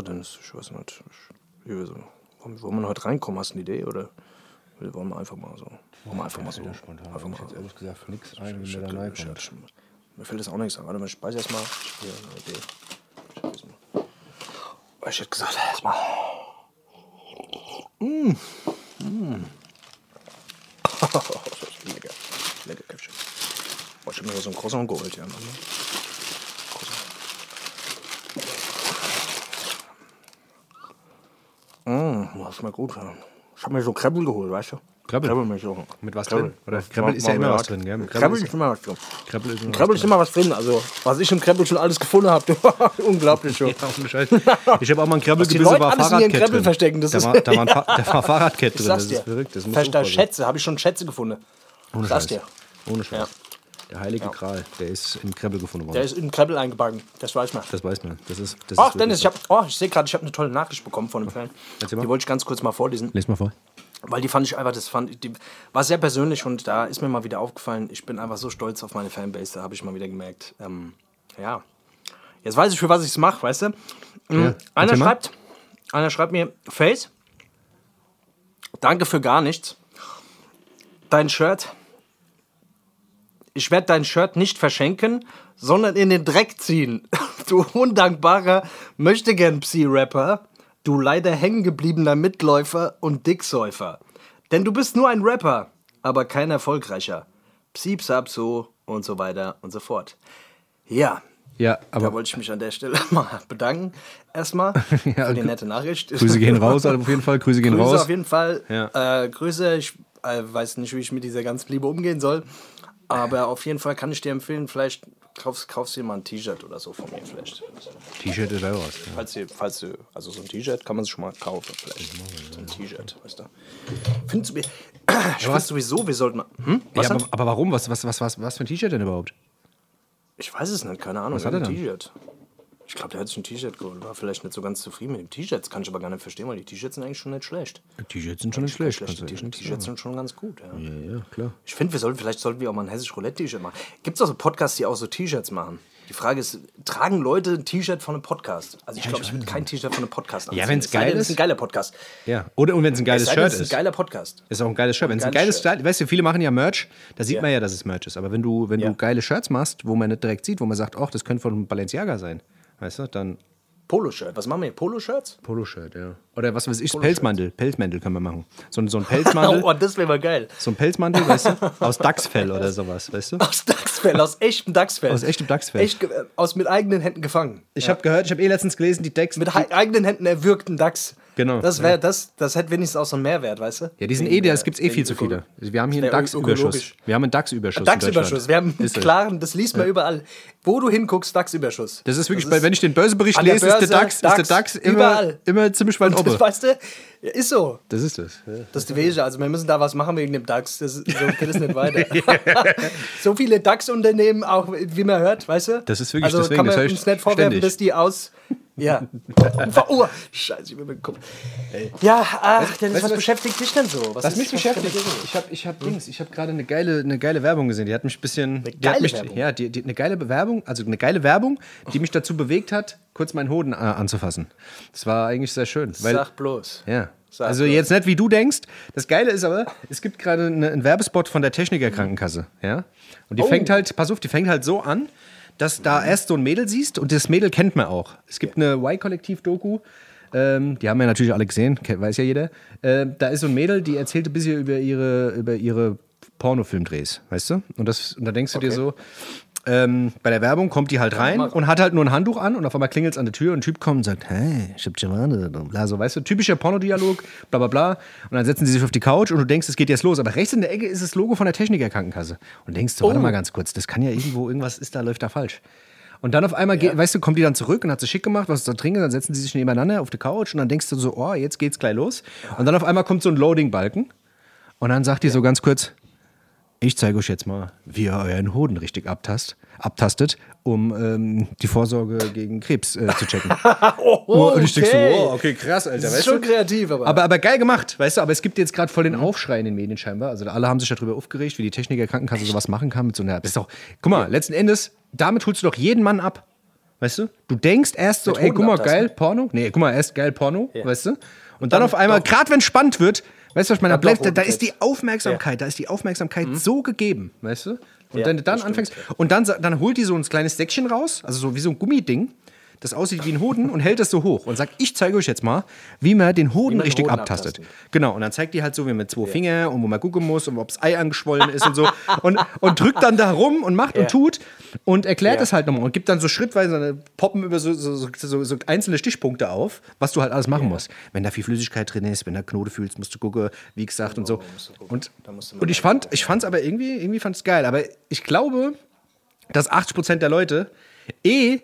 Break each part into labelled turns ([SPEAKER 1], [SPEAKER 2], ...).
[SPEAKER 1] sagen, Dennis? Ich weiß nicht. Ich, wir so, wollen, wir heute reinkommen? Hast du eine Idee? Oder wollen wir einfach mal so? Wollen wir einfach mal so? Einfach mal
[SPEAKER 2] jetzt ehrlich gesagt für nichts ein,
[SPEAKER 1] Ich
[SPEAKER 2] wenn
[SPEAKER 1] hab-
[SPEAKER 2] mir da
[SPEAKER 1] ich hab schon- Mir fällt das auch nichts an. Warte mal, ich speise erstmal. Ich hier eine Idee. Ich, hab Oh, ich hätte gesagt, erstmal. Mm. Mm. Lecker. Lecker Käffchen. Oh, ich habe mir hier so ein Croissant geholt. Ja, Mann. Croissant. Mm, das schmeckt gut. Ja. Ich habe mir so Krebbel geholt, weißt du?
[SPEAKER 2] Krebbel?
[SPEAKER 1] Krebbel mir so.
[SPEAKER 2] Mit was
[SPEAKER 1] Krebbel.
[SPEAKER 2] drin? Oder Krebbel ist ja immer was drin, gell? Mit
[SPEAKER 1] Krebbel,
[SPEAKER 2] Krebbel
[SPEAKER 1] ist immer was drin.
[SPEAKER 2] Krebbel ist
[SPEAKER 1] Im Krebbel ist immer was drin. Also, was ich im Krebbel schon alles gefunden habe, unglaublich schon.
[SPEAKER 2] Ja. Ich habe auch mal ein Krebbelgebiss, war
[SPEAKER 1] alles in ihren
[SPEAKER 2] Fahrradkett
[SPEAKER 1] Krebbel
[SPEAKER 2] drin.
[SPEAKER 1] verstecken, das
[SPEAKER 2] da
[SPEAKER 1] ist-
[SPEAKER 2] war, da, war ein Fa da war Fahrradkett
[SPEAKER 1] Ich
[SPEAKER 2] drin, das ist verrückt. Das muss.
[SPEAKER 1] Schätze, habe ich schon Schätze gefunden.
[SPEAKER 2] Ohne Scheiß. Ohne Scheiß.
[SPEAKER 1] Ja.
[SPEAKER 2] Der heilige Gral, der ist im Krebbel gefunden worden.
[SPEAKER 1] Der ist in Krebbel eingebacken, das weiß man.
[SPEAKER 2] das weiß man. Das ist, das
[SPEAKER 1] Ach,
[SPEAKER 2] ist
[SPEAKER 1] Dennis, ich, hab, oh, ich sehe gerade, ich habe eine tolle Nachricht bekommen von einem Fan. Die wollte ich ganz kurz mal vorlesen.
[SPEAKER 2] Les mal vor.
[SPEAKER 1] Weil die fand ich einfach, das fand, die war sehr persönlich und da ist mir mal wieder aufgefallen, ich bin einfach so stolz auf meine Fanbase, da habe ich mal wieder gemerkt, ähm, ja, jetzt weiß ich, für was ich es mache, weißt du? Mhm.
[SPEAKER 2] Ja,
[SPEAKER 1] einer, schreibt, einer schreibt mir, Face, danke für gar nichts. Dein Shirt, ich werde dein Shirt nicht verschenken, sondern in den Dreck ziehen. Du undankbarer Möchtegern-Psi-Rapper, du leider hängengebliebener Mitläufer und Dicksäufer. Denn du bist nur ein Rapper, aber kein erfolgreicher. Psi-Psap-So und so weiter und so fort. Ja,
[SPEAKER 2] Ja,
[SPEAKER 1] da
[SPEAKER 2] aber
[SPEAKER 1] wollte ich mich an der Stelle mal bedanken. Erstmal
[SPEAKER 2] Ja,
[SPEAKER 1] für die nette Nachricht.
[SPEAKER 2] Grüße gehen raus, auf jeden Fall. Grüße gehen
[SPEAKER 1] Grüße
[SPEAKER 2] raus.
[SPEAKER 1] auf jeden Fall.
[SPEAKER 2] Ja.
[SPEAKER 1] Äh, Grüße. Ich äh, weiß nicht, wie ich mit dieser ganzen Liebe umgehen soll. Aber auf jeden Fall kann ich dir empfehlen, vielleicht kaufst, kaufst du dir mal ein T-Shirt oder so von mir. Vielleicht.
[SPEAKER 2] T-Shirt oder was. Ja.
[SPEAKER 1] Falls du, falls du, also so ein T-Shirt kann man sich schon mal kaufen. Vielleicht. So ein T-Shirt, weißt du. Findest du, ich finde sowieso, wir sollten mal. Hm?
[SPEAKER 2] Ja,
[SPEAKER 1] denn?
[SPEAKER 2] aber, aber warum? Was, was, was, was, was für ein T-Shirt denn überhaupt?
[SPEAKER 1] Ich weiß es nicht, keine Ahnung.
[SPEAKER 2] Was hat er
[SPEAKER 1] ein
[SPEAKER 2] dann?
[SPEAKER 1] T-Shirt. Ich glaube, der hat sich ein T-Shirt geholt. War vielleicht nicht so ganz zufrieden mit dem T-Shirt. Das kann ich aber gar nicht verstehen, weil die T-Shirts sind eigentlich schon nicht schlecht.
[SPEAKER 2] T-Shirts sind schon nicht schlecht. Echt
[SPEAKER 1] T-Shirts T-Shirts sind schon ganz gut, ja.
[SPEAKER 2] Ja, ja, klar.
[SPEAKER 1] Ich finde, wir sollten, vielleicht sollten wir auch mal ein hessisch Roulette-T-Shirt machen. Gibt es auch so Podcasts, die auch so T-Shirts machen? Die Frage ist, tragen Leute ein T-Shirt von einem Podcast? Also ich glaube, ich würde kein T-Shirt von einem Podcast anziehen.
[SPEAKER 2] wenn's
[SPEAKER 1] Es sei
[SPEAKER 2] geil
[SPEAKER 1] es
[SPEAKER 2] ist.
[SPEAKER 1] ist ein geiler Podcast.
[SPEAKER 2] Ja. Oder und wenn es ein geiles
[SPEAKER 1] Es
[SPEAKER 2] Shirt
[SPEAKER 1] es ist
[SPEAKER 2] ist.
[SPEAKER 1] ein geiler Podcast.
[SPEAKER 2] Ist auch ein geiles Shirt. Wenn es ein
[SPEAKER 1] geiles
[SPEAKER 2] Style, weißt du, viele machen ja Merch, da sieht
[SPEAKER 1] Ja.
[SPEAKER 2] man ja, dass es Merch ist. Aber wenn du, wenn
[SPEAKER 1] Ja.
[SPEAKER 2] du geile Shirts machst, wo man nicht direkt sieht, wo man sagt, ach, das könnte von Balenciaga sein, weißt du, dann
[SPEAKER 1] Polo-Shirt. Was machen wir hier? Polo-Shirts?
[SPEAKER 2] Poloshirt, ja. Oder was weiß ich, Pelzmantel, Pelzmantel können wir machen. So, ein- so ein Pelzmantel,
[SPEAKER 1] Oh, das wäre mal geil.
[SPEAKER 2] so ein Pelzmantel, weißt du, aus Dachsfell oder sowas, weißt du?
[SPEAKER 1] Aus Dachsfell, aus echtem Dachsfell.
[SPEAKER 2] Aus echtem Dachsfell.
[SPEAKER 1] Echt, äh, aus mit eigenen Händen gefangen.
[SPEAKER 2] Ich habe gehört, ich habe eh letztens gelesen, die Decks,
[SPEAKER 1] Mit eigenen Händen erwürgten Dachs.
[SPEAKER 2] Genau,
[SPEAKER 1] Das wäre das, das hätte wenigstens auch so einen Mehrwert, weißt du?
[SPEAKER 2] ja, die sind
[SPEAKER 1] Wegen,
[SPEAKER 2] eh, das
[SPEAKER 1] äh,
[SPEAKER 2] gibt's eh viel zu viele. Wir haben hier
[SPEAKER 1] Das
[SPEAKER 2] einen
[SPEAKER 1] wär
[SPEAKER 2] DAX-Überschuss. Wir haben einen DAX-Überschuss.
[SPEAKER 1] DAX-Überschuss. Wir haben einen
[SPEAKER 2] Ist
[SPEAKER 1] klaren, das liest man überall. Wo du hinguckst, DAX-Überschuss.
[SPEAKER 2] Das ist wirklich, weil wenn ich den Börsebericht lese, ist der
[SPEAKER 1] Börse,
[SPEAKER 2] DAX, ist der
[SPEAKER 1] DAX,
[SPEAKER 2] DAX immer,
[SPEAKER 1] überall.
[SPEAKER 2] immer ziemlich weit oben.
[SPEAKER 1] Das weißt du, ja, ist so.
[SPEAKER 2] Das ist das. Ja.
[SPEAKER 1] Das ist die Wege. Also wir müssen da was machen wegen dem DAX. Das, ist- so geht es nicht weiter. so viele DAX-Unternehmen, auch wie man hört, weißt du?
[SPEAKER 2] Das ist wirklich-
[SPEAKER 1] Also
[SPEAKER 2] deswegen,
[SPEAKER 1] kann man
[SPEAKER 2] das
[SPEAKER 1] uns nicht vorwerfen, dass die aus... Ja. oh, Scheiße, ich bin mit dem Kopf. Ja, ach, Dennis,
[SPEAKER 2] weißt
[SPEAKER 1] was
[SPEAKER 2] was-
[SPEAKER 1] beschäftigt dich denn so? Was,
[SPEAKER 2] Was
[SPEAKER 1] ist-
[SPEAKER 2] mich beschäftigt, ich habe ich hab Dings, ich habe gerade eine geile, eine geile Werbung gesehen, die hat mich ein bisschen... die
[SPEAKER 1] geile
[SPEAKER 2] mich,
[SPEAKER 1] Werbung?
[SPEAKER 2] Ja, die, die, eine geile Werbung, also eine geile Werbung, die mich dazu bewegt hat, kurz meinen Hoden äh, anzufassen. Das war eigentlich sehr schön. Weil,
[SPEAKER 1] Sag bloß.
[SPEAKER 2] Ja.
[SPEAKER 1] Sag
[SPEAKER 2] Also
[SPEAKER 1] bloß.
[SPEAKER 2] jetzt nicht wie du denkst. Das Geile ist aber, es gibt gerade eine- einen Werbespot von der Techniker Krankenkasse, ja. Und die
[SPEAKER 1] Oh.
[SPEAKER 2] fängt halt, pass auf, die fängt halt so an, dass da erst so ein Mädel siehst und das Mädel kennt man auch. Es gibt eine Y-Kollektiv-Doku. Ähm, die haben wir natürlich alle gesehen, weiß ja jeder. Ähm, da ist so ein Mädel, die erzählt ein bisschen über ihre, über ihre Pornofilmdrehs, weißt du? Und, das, und da denkst du dir so, ähm, bei der Werbung kommt die halt rein und hat halt nur ein Handtuch an und auf einmal klingelt es an der Tür und ein Typ kommt und sagt, hey, ich hab Giovanni. Bla, so, weißt du, typischer Pornodialog, bla bla bla. Und dann setzen sie sich auf die Couch und du denkst, es geht jetzt los. Aber rechts in der Ecke ist das Logo von der Techniker Krankenkasse. Und denkst du, warte
[SPEAKER 1] Oh.
[SPEAKER 2] mal ganz kurz, das kann ja irgendwo, irgendwas ist da, läuft da falsch. Und dann auf einmal, geht, weißt du, kommt die dann zurück und hat sie schick gemacht, was da drin, dann setzen sie sich nebeneinander auf die Couch und dann denkst du so, oh, jetzt geht's gleich los. Und dann auf einmal kommt so ein Loading-Balken und dann sagt die so ganz kurz, ich zeige euch jetzt mal, wie ihr euren Hoden richtig abtast, abtastet, um ähm, die Vorsorge gegen Krebs äh, zu checken.
[SPEAKER 1] Oh,
[SPEAKER 2] Und ich denk so,
[SPEAKER 1] okay.
[SPEAKER 2] wow, okay, krass, Alter.
[SPEAKER 1] Das ist schon
[SPEAKER 2] du?
[SPEAKER 1] kreativ, aber.
[SPEAKER 2] Aber, aber geil gemacht, weißt du, aber es gibt jetzt gerade voll den Aufschrei in den Medien scheinbar. Also alle haben sich darüber aufgeregt, wie die Techniker Krankenkasse sowas machen kann mit so einer. Das ist doch, guck mal, letzten Endes, damit holst du doch jeden Mann ab. Weißt du? Du denkst erst so,
[SPEAKER 1] Mit
[SPEAKER 2] ey, guck mal, geil. Porno. Nee, guck mal, erst geil, Porno,
[SPEAKER 1] Ja.
[SPEAKER 2] weißt du? Und dann,
[SPEAKER 1] dann
[SPEAKER 2] auf einmal, gerade wenn spannend wird, weißt du, was ich meine, da, da, da ist die Aufmerksamkeit, da ist die Aufmerksamkeit so gegeben, weißt du? Und
[SPEAKER 1] Ja,
[SPEAKER 2] wenn du dann
[SPEAKER 1] das stimmt,
[SPEAKER 2] anfängst, und dann, dann holt die so ein kleines Säckchen raus, also so wie so ein Gummiding, das aussieht wie ein Hoden und hält das so hoch und sagt, ich zeige euch jetzt mal, wie man den Hoden
[SPEAKER 1] man den
[SPEAKER 2] richtig
[SPEAKER 1] Hoden
[SPEAKER 2] abtastet.
[SPEAKER 1] abtastet.
[SPEAKER 2] Genau, und dann zeigt die halt so, wie mit zwei Fingern und wo man gucken muss und ob das Ei angeschwollen ist und so. Und, und drückt dann da rum und macht
[SPEAKER 1] Ja.
[SPEAKER 2] und tut und erklärt
[SPEAKER 1] Ja.
[SPEAKER 2] es halt nochmal und gibt dann so schrittweise, eine poppen über so, so, so, so, so einzelne Stichpunkte auf, was du halt alles machen musst. Wenn da viel Flüssigkeit drin ist, wenn da Knote fühlst, musst du gucken, wie gesagt und so.
[SPEAKER 1] du gucken.
[SPEAKER 2] Und, und ich fand, ich fand's aber irgendwie, irgendwie fand's geil. Aber ich glaube, dass 80% der Leute eh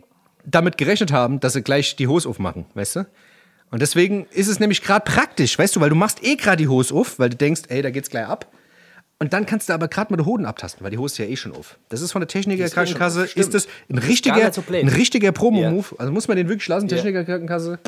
[SPEAKER 2] damit gerechnet haben, dass sie gleich die Hose aufmachen, weißt du? Und deswegen ist es nämlich gerade praktisch, weißt du, weil du machst eh gerade die Hose auf, weil du denkst, ey, da geht's gleich ab. Und dann kannst du aber gerade mal den Hoden abtasten, weil die Hose ist ja eh schon auf. Das ist von der Techniker
[SPEAKER 1] eh
[SPEAKER 2] Krankenkasse, ist das ein richtiger,
[SPEAKER 1] so
[SPEAKER 2] ein richtiger Promo-Move. Also muss man den wirklich lassen, Techniker Krankenkasse,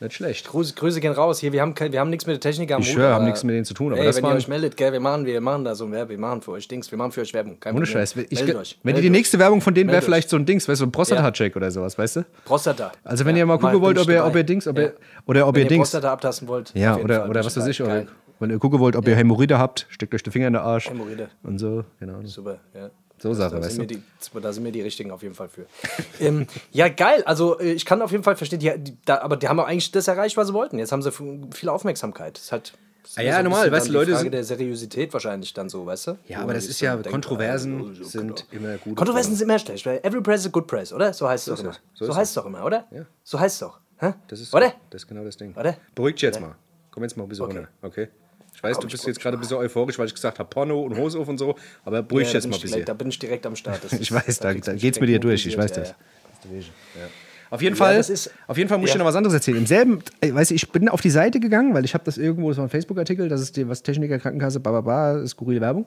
[SPEAKER 2] nicht schlecht.
[SPEAKER 1] Grüße, Grüße gehen raus. Hier, wir haben, wir haben nichts mit der Technik am
[SPEAKER 2] Ich schwöre, haben nichts mit denen zu tun. Aber
[SPEAKER 1] Ey,
[SPEAKER 2] das
[SPEAKER 1] wenn ihr euch meldet, gell, wir machen, wir machen da so ein Werbe, wir machen für euch Dings, wir machen für euch Werbung. Kein
[SPEAKER 2] ohne
[SPEAKER 1] Problem.
[SPEAKER 2] Scheiß. Ich,
[SPEAKER 1] Meldet euch.
[SPEAKER 2] wenn die,
[SPEAKER 1] meldet
[SPEAKER 2] die
[SPEAKER 1] euch.
[SPEAKER 2] nächste Werbung von denen wäre vielleicht so ein Dings, weißt du, so ein Prostata-Check oder sowas, weißt du?
[SPEAKER 1] Prostata.
[SPEAKER 2] Also wenn
[SPEAKER 1] Ja,
[SPEAKER 2] ihr mal gucken
[SPEAKER 1] bin
[SPEAKER 2] wollt, ob ihr, ob ihr Dings, ob
[SPEAKER 1] Ja.
[SPEAKER 2] ihr, oder ob
[SPEAKER 1] Wenn
[SPEAKER 2] ihr Dings,
[SPEAKER 1] Prostata abtasten wollt.
[SPEAKER 2] ja, oder,
[SPEAKER 1] Fall
[SPEAKER 2] oder was weiß ich, oder, wenn ihr gucken wollt, ob ihr Hämorrhoide habt, steckt euch die Finger in den Arsch
[SPEAKER 1] Hämorrhoide.
[SPEAKER 2] und so, genau.
[SPEAKER 1] Super, ja.
[SPEAKER 2] So Sache,
[SPEAKER 1] da
[SPEAKER 2] weißt
[SPEAKER 1] sind,
[SPEAKER 2] du?
[SPEAKER 1] die, da sind mir die richtigen auf jeden Fall für. ähm, ja, geil. Also äh, ich kann auf jeden Fall verstehen, die, die, da, aber die haben auch eigentlich das erreicht, was sie wollten. Jetzt haben sie viel Aufmerksamkeit. Das halt ist
[SPEAKER 2] Ah ja,
[SPEAKER 1] so
[SPEAKER 2] normal, weißt du, Leute
[SPEAKER 1] Frage
[SPEAKER 2] sind-
[SPEAKER 1] der Seriosität wahrscheinlich dann so, weißt du?
[SPEAKER 2] Ja, aber das ist ja,
[SPEAKER 1] denkt,
[SPEAKER 2] Kontroversen
[SPEAKER 1] ah, so,
[SPEAKER 2] sind immer gut.
[SPEAKER 1] Kontroversen sind immer schlecht, weil every press is a good press, oder? So heißt es doch immer.
[SPEAKER 2] so
[SPEAKER 1] So, heißt es doch immer, oder?
[SPEAKER 2] Ja.
[SPEAKER 1] So heißt es doch. Hä?
[SPEAKER 2] Das ist,
[SPEAKER 1] oder?
[SPEAKER 2] das ist genau das Ding.
[SPEAKER 1] Oder?
[SPEAKER 2] Beruhig dich jetzt mal. Komm jetzt mal ein bisschen
[SPEAKER 1] Okay.
[SPEAKER 2] runter, okay? Ich weiß,
[SPEAKER 1] Komm,
[SPEAKER 2] du bist jetzt gerade ein bisschen euphorisch, weil ich gesagt habe, Porno und Hose auf und so, aber beruhig
[SPEAKER 1] Ja,
[SPEAKER 2] jetzt mal ein bisschen.
[SPEAKER 1] direkt- Da bin ich direkt am Start. Das
[SPEAKER 2] Ich
[SPEAKER 1] ist-
[SPEAKER 2] weiß, da, da
[SPEAKER 1] mich
[SPEAKER 2] geht's mit dir durch, ich weiß
[SPEAKER 1] mobilisiert,
[SPEAKER 2] das.
[SPEAKER 1] ja, ja.
[SPEAKER 2] Auf jeden
[SPEAKER 1] Ja,
[SPEAKER 2] Fall,
[SPEAKER 1] ist-
[SPEAKER 2] auf jeden Fall muss ich
[SPEAKER 1] ja.
[SPEAKER 2] dir noch was anderes erzählen. Im selben, äh, weißt du, ich bin auf die Seite gegangen, weil ich habe das irgendwo, das war ein Facebook-Artikel, das ist die, was Techniker Krankenkasse, bla, skurrile Werbung.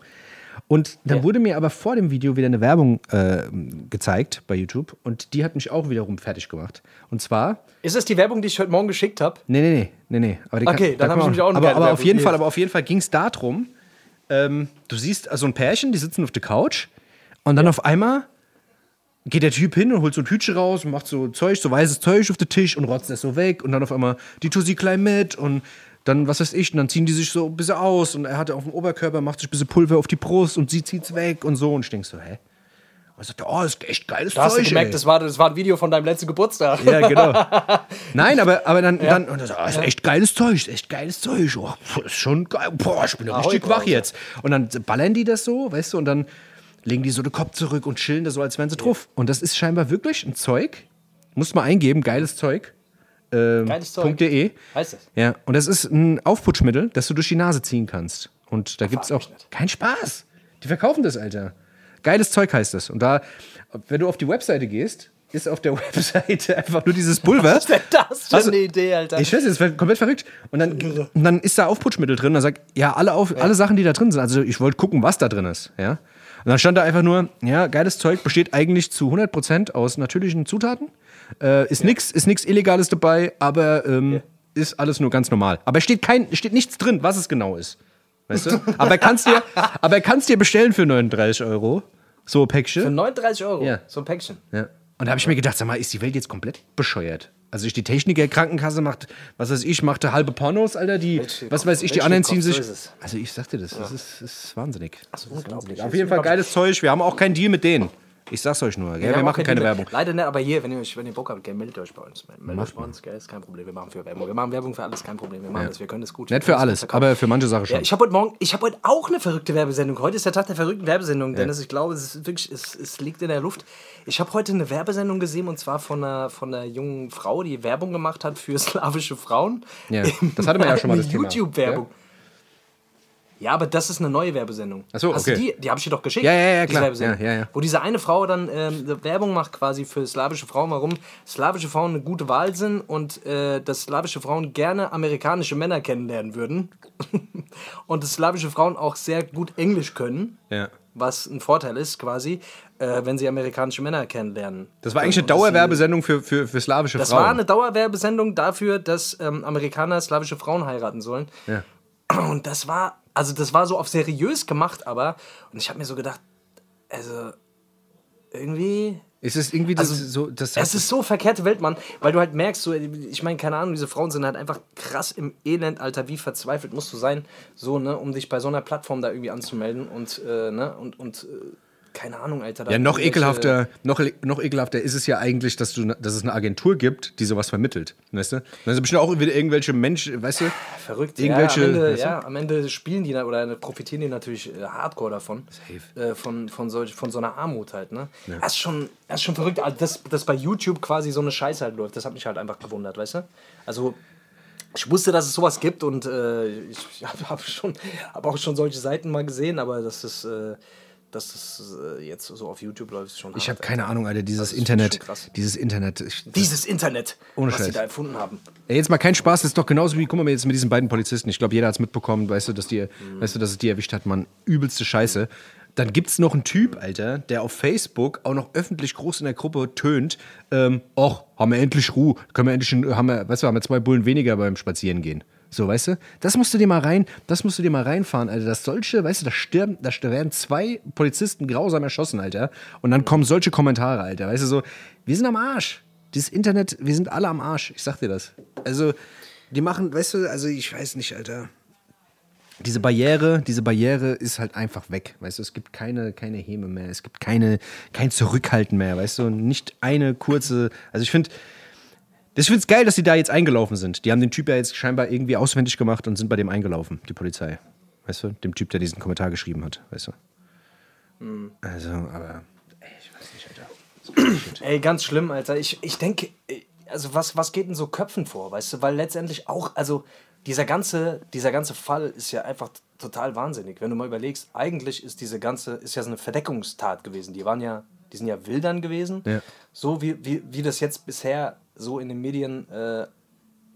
[SPEAKER 2] Und dann
[SPEAKER 1] Ja.
[SPEAKER 2] wurde mir aber vor dem Video wieder eine Werbung äh, gezeigt bei YouTube und die hat mich auch wiederum fertig gemacht. Und zwar,
[SPEAKER 1] Ist das die Werbung, die ich heute Morgen geschickt habe?
[SPEAKER 2] nee, nee, nee, nee, nee. Aber
[SPEAKER 1] Okay, dann
[SPEAKER 2] da
[SPEAKER 1] hab ich
[SPEAKER 2] kann
[SPEAKER 1] nämlich auch eine
[SPEAKER 2] aber, aber auf
[SPEAKER 1] Werbung.
[SPEAKER 2] jeden. Fall, aber auf jeden Fall ging es darum, ähm, du siehst also ein Pärchen, die sitzen auf der Couch und dann auf einmal geht der Typ hin und holt so ein Tütchen raus und macht so Zeug, so weißes Zeug auf den Tisch und rotzt das so weg und dann auf einmal die Tussi klein mit und dann, was weiß ich, und dann ziehen die sich so ein bisschen aus und er hat auf dem Oberkörper, macht sich ein bisschen Pulver auf die Brust und sie zieht's weg und so und ich denk so, hä? Und sagt, oh, ist echt geiles
[SPEAKER 1] Da hast du
[SPEAKER 2] Zeug,
[SPEAKER 1] gemerkt,
[SPEAKER 2] ey.
[SPEAKER 1] das war, das war ein Video von deinem letzten Geburtstag.
[SPEAKER 2] Ja, genau. Nein, aber, aber dann, dann und das, ah, ist echt geiles Zeug, ist echt geiles Zeug. Oh, ist schon geil. Boah, ich bin ja richtig
[SPEAKER 1] Ahoi,
[SPEAKER 2] wach jetzt. Und dann ballern die das so, weißt du, und dann legen die so den Kopf zurück und chillen da so, als wären sie drauf. Und das ist scheinbar wirklich ein Zeug. Muss mal eingeben, geiles Zeug. Ähm. .de.
[SPEAKER 1] Heißt das?
[SPEAKER 2] Ja, und das ist ein Aufputschmittel, das du durch die Nase ziehen kannst. Und da gibt es auch keinen Spaß. Die verkaufen das, Alter. Geiles Zeug heißt das. Und da, wenn du auf die Webseite gehst, ist auf der Webseite einfach nur dieses Pulver.
[SPEAKER 1] Was ist das für
[SPEAKER 2] Also,
[SPEAKER 1] eine Idee, Alter?
[SPEAKER 2] Ich weiß, das ist komplett verrückt. Und dann, und dann ist da Aufputschmittel drin. Dann sagt, ja, alle, auf, alle Sachen, die da drin sind. Also ich wollte gucken, was da drin ist. Ja? Und dann stand da einfach nur, ja, geiles Zeug besteht eigentlich zu 100% aus natürlichen Zutaten. Äh, ist nix, ist nichts Illegales dabei, aber ähm, ist alles nur ganz normal. Aber es steht, kein, steht nichts drin, was es genau ist. Weißt du? aber kannst dir, aber kannst dir bestellen für 39 Euro. So ein Päckchen.
[SPEAKER 1] Für 39 Euro.
[SPEAKER 2] Ja.
[SPEAKER 1] So ein Päckchen.
[SPEAKER 2] Ja. Und da habe ich mir gedacht, sag mal, ist die Welt jetzt komplett bescheuert? Also ich, die Techniker Krankenkasse macht, was weiß ich, macht da halbe Pornos, Alter, die,
[SPEAKER 1] Welche
[SPEAKER 2] was weiß ich, die anderen ziehen sich. Also ich sagte das, das ist, ist wahnsinnig. Das ist
[SPEAKER 1] unglaublich.
[SPEAKER 2] Auf jeden Fall geiles Zeug. Wir haben auch keinen Deal mit denen. Ich sag's euch nur, gell? wir,
[SPEAKER 1] auch
[SPEAKER 2] machen keine. Werbung.
[SPEAKER 1] Leider nicht, aber hier, wenn ihr, wenn ihr Bock habt, gell, meldet euch bei uns. Meldet euch bei uns, gell, ist kein Problem. Wir machen für Werbung. Wir machen Werbung für alles, kein Problem. Wir machen das, wir können das gut.
[SPEAKER 2] Nicht
[SPEAKER 1] Wir
[SPEAKER 2] für alles, aber für manche Sachen schon.
[SPEAKER 1] Ja, ich habe heute Morgen, ich habe heute auch eine verrückte Werbesendung. Heute ist der Tag der verrückten Werbesendung, Dennis. Ich glaube, es ist wirklich, es, es liegt in der Luft. Ich habe heute eine Werbesendung gesehen und zwar von einer, von einer jungen Frau, die Werbung gemacht hat für slawische Frauen.
[SPEAKER 2] Ja, das hatten wir ja schon mal, das Thema.
[SPEAKER 1] YouTube-Werbung. Ja, aber das ist eine neue Werbesendung.
[SPEAKER 2] Ach so,
[SPEAKER 1] Hast
[SPEAKER 2] okay.
[SPEAKER 1] du die? Die habe ich dir doch geschickt.
[SPEAKER 2] Ja, ja, ja, klar. Ja, ja, ja.
[SPEAKER 1] Wo diese eine Frau dann ähm, eine Werbung macht quasi für slawische Frauen, warum slawische Frauen eine gute Wahl sind und äh, dass slawische Frauen gerne amerikanische Männer kennenlernen würden. und dass slawische Frauen auch sehr gut Englisch können.
[SPEAKER 2] Ja.
[SPEAKER 1] Was ein Vorteil ist quasi, äh, wenn sie amerikanische Männer kennenlernen.
[SPEAKER 2] Das war eigentlich eine
[SPEAKER 1] dass sie-
[SPEAKER 2] Dauerwerbesendung für, für, für slawische
[SPEAKER 1] Das
[SPEAKER 2] Frauen.
[SPEAKER 1] war eine Dauerwerbesendung dafür, dass ähm, Amerikaner slawische Frauen heiraten sollen.
[SPEAKER 2] Ja.
[SPEAKER 1] Und das war, also das war so auf seriös gemacht, aber, und ich habe mir so gedacht, also irgendwie
[SPEAKER 2] Es ist irgendwie das,
[SPEAKER 1] Also,
[SPEAKER 2] so, das
[SPEAKER 1] Es ist so verkehrte Welt, Mann, weil du halt merkst, so, ich meine, keine Ahnung, diese Frauen sind halt einfach krass im Elend, Alter, wie verzweifelt musst du sein, so, ne, um dich bei so einer Plattform da irgendwie anzumelden und, äh, ne, und, und, äh, keine Ahnung, Alter.
[SPEAKER 2] Ja, noch ekelhafter, noch, noch ekelhafter ist es ja eigentlich, dass, du, dass es eine Agentur gibt, die sowas vermittelt. Weißt du? Dann sind bestimmt auch wieder irgendwelche Menschen, weißt du?
[SPEAKER 1] Verrückt.
[SPEAKER 2] Irgendwelche-
[SPEAKER 1] ja, am Ende,
[SPEAKER 2] weißt du?
[SPEAKER 1] ja, am Ende spielen die da, oder profitieren die natürlich äh, hardcore davon. Äh, von, von, solch, von so einer Armut halt, ne? Das, ist schon, das ist schon verrückt, also dass, dass bei YouTube quasi so eine Scheiße halt läuft. Das hat mich halt einfach gewundert, weißt du? Also. Ich wusste, dass es sowas gibt und äh, ich habe hab schon, hab auch schon solche Seiten mal gesehen, aber dass es, äh, dass es äh, jetzt so auf YouTube läuft, ist schon
[SPEAKER 2] Ich habe keine. Ahnung, Alter, dieses
[SPEAKER 1] Das
[SPEAKER 2] Internet, dieses Internet. Ich,
[SPEAKER 1] Dieses Internet,
[SPEAKER 2] Ohne
[SPEAKER 1] was
[SPEAKER 2] Scheiß.
[SPEAKER 1] sie da erfunden haben.
[SPEAKER 2] Ey, jetzt mal kein Spaß, das ist doch genauso wie, guck mal jetzt mit diesen beiden Polizisten. Ich glaube, jeder hat es mitbekommen, weißt du, dass die, weißt du, dass es die erwischt hat, man. Übelste Scheiße. Dann gibt es noch einen Typ, Alter, der auf Facebook auch noch öffentlich groß in der Gruppe tönt, ähm, och, haben wir endlich Ruhe, können wir endlich, haben wir, weißt du, haben wir zwei Bullen weniger beim Spazierengehen. So, weißt du? Das musst du dir mal rein, das musst du dir mal reinfahren, Alter. Das solche, weißt du, da stirben, da werden zwei Polizisten grausam erschossen, Alter. Und dann kommen solche Kommentare, Alter. Weißt du, so, wir sind am Arsch. Dieses Internet, wir sind alle am Arsch. Ich sag dir das. Also, die machen, weißt du, also ich weiß nicht, Alter. Diese Barriere, diese Barriere ist halt einfach weg. Weißt du, es gibt keine, keine Häme mehr, es gibt keine, kein Zurückhalten mehr, weißt du, nicht eine kurze. Also ich finde, ich finde es geil, dass die da jetzt eingelaufen sind. Die haben den Typ ja jetzt scheinbar irgendwie auswendig gemacht und sind bei dem eingelaufen, die Polizei. Weißt du, dem Typ, der diesen Kommentar geschrieben hat, weißt du. Also, aber, ey, ich weiß nicht, Alter.
[SPEAKER 1] Ey, ganz schlimm, Alter. Ich, ich denke, also was, was geht in so Köpfen vor, weißt du? Weil letztendlich auch, also dieser ganze, dieser ganze Fall ist ja einfach total wahnsinnig. Wenn du mal überlegst, eigentlich ist diese ganze, ist ja so eine Verdeckungstat gewesen. Die waren ja, die sind ja Wildern gewesen.
[SPEAKER 2] Ja.
[SPEAKER 1] So wie, wie, wie das jetzt bisher so in den Medien äh,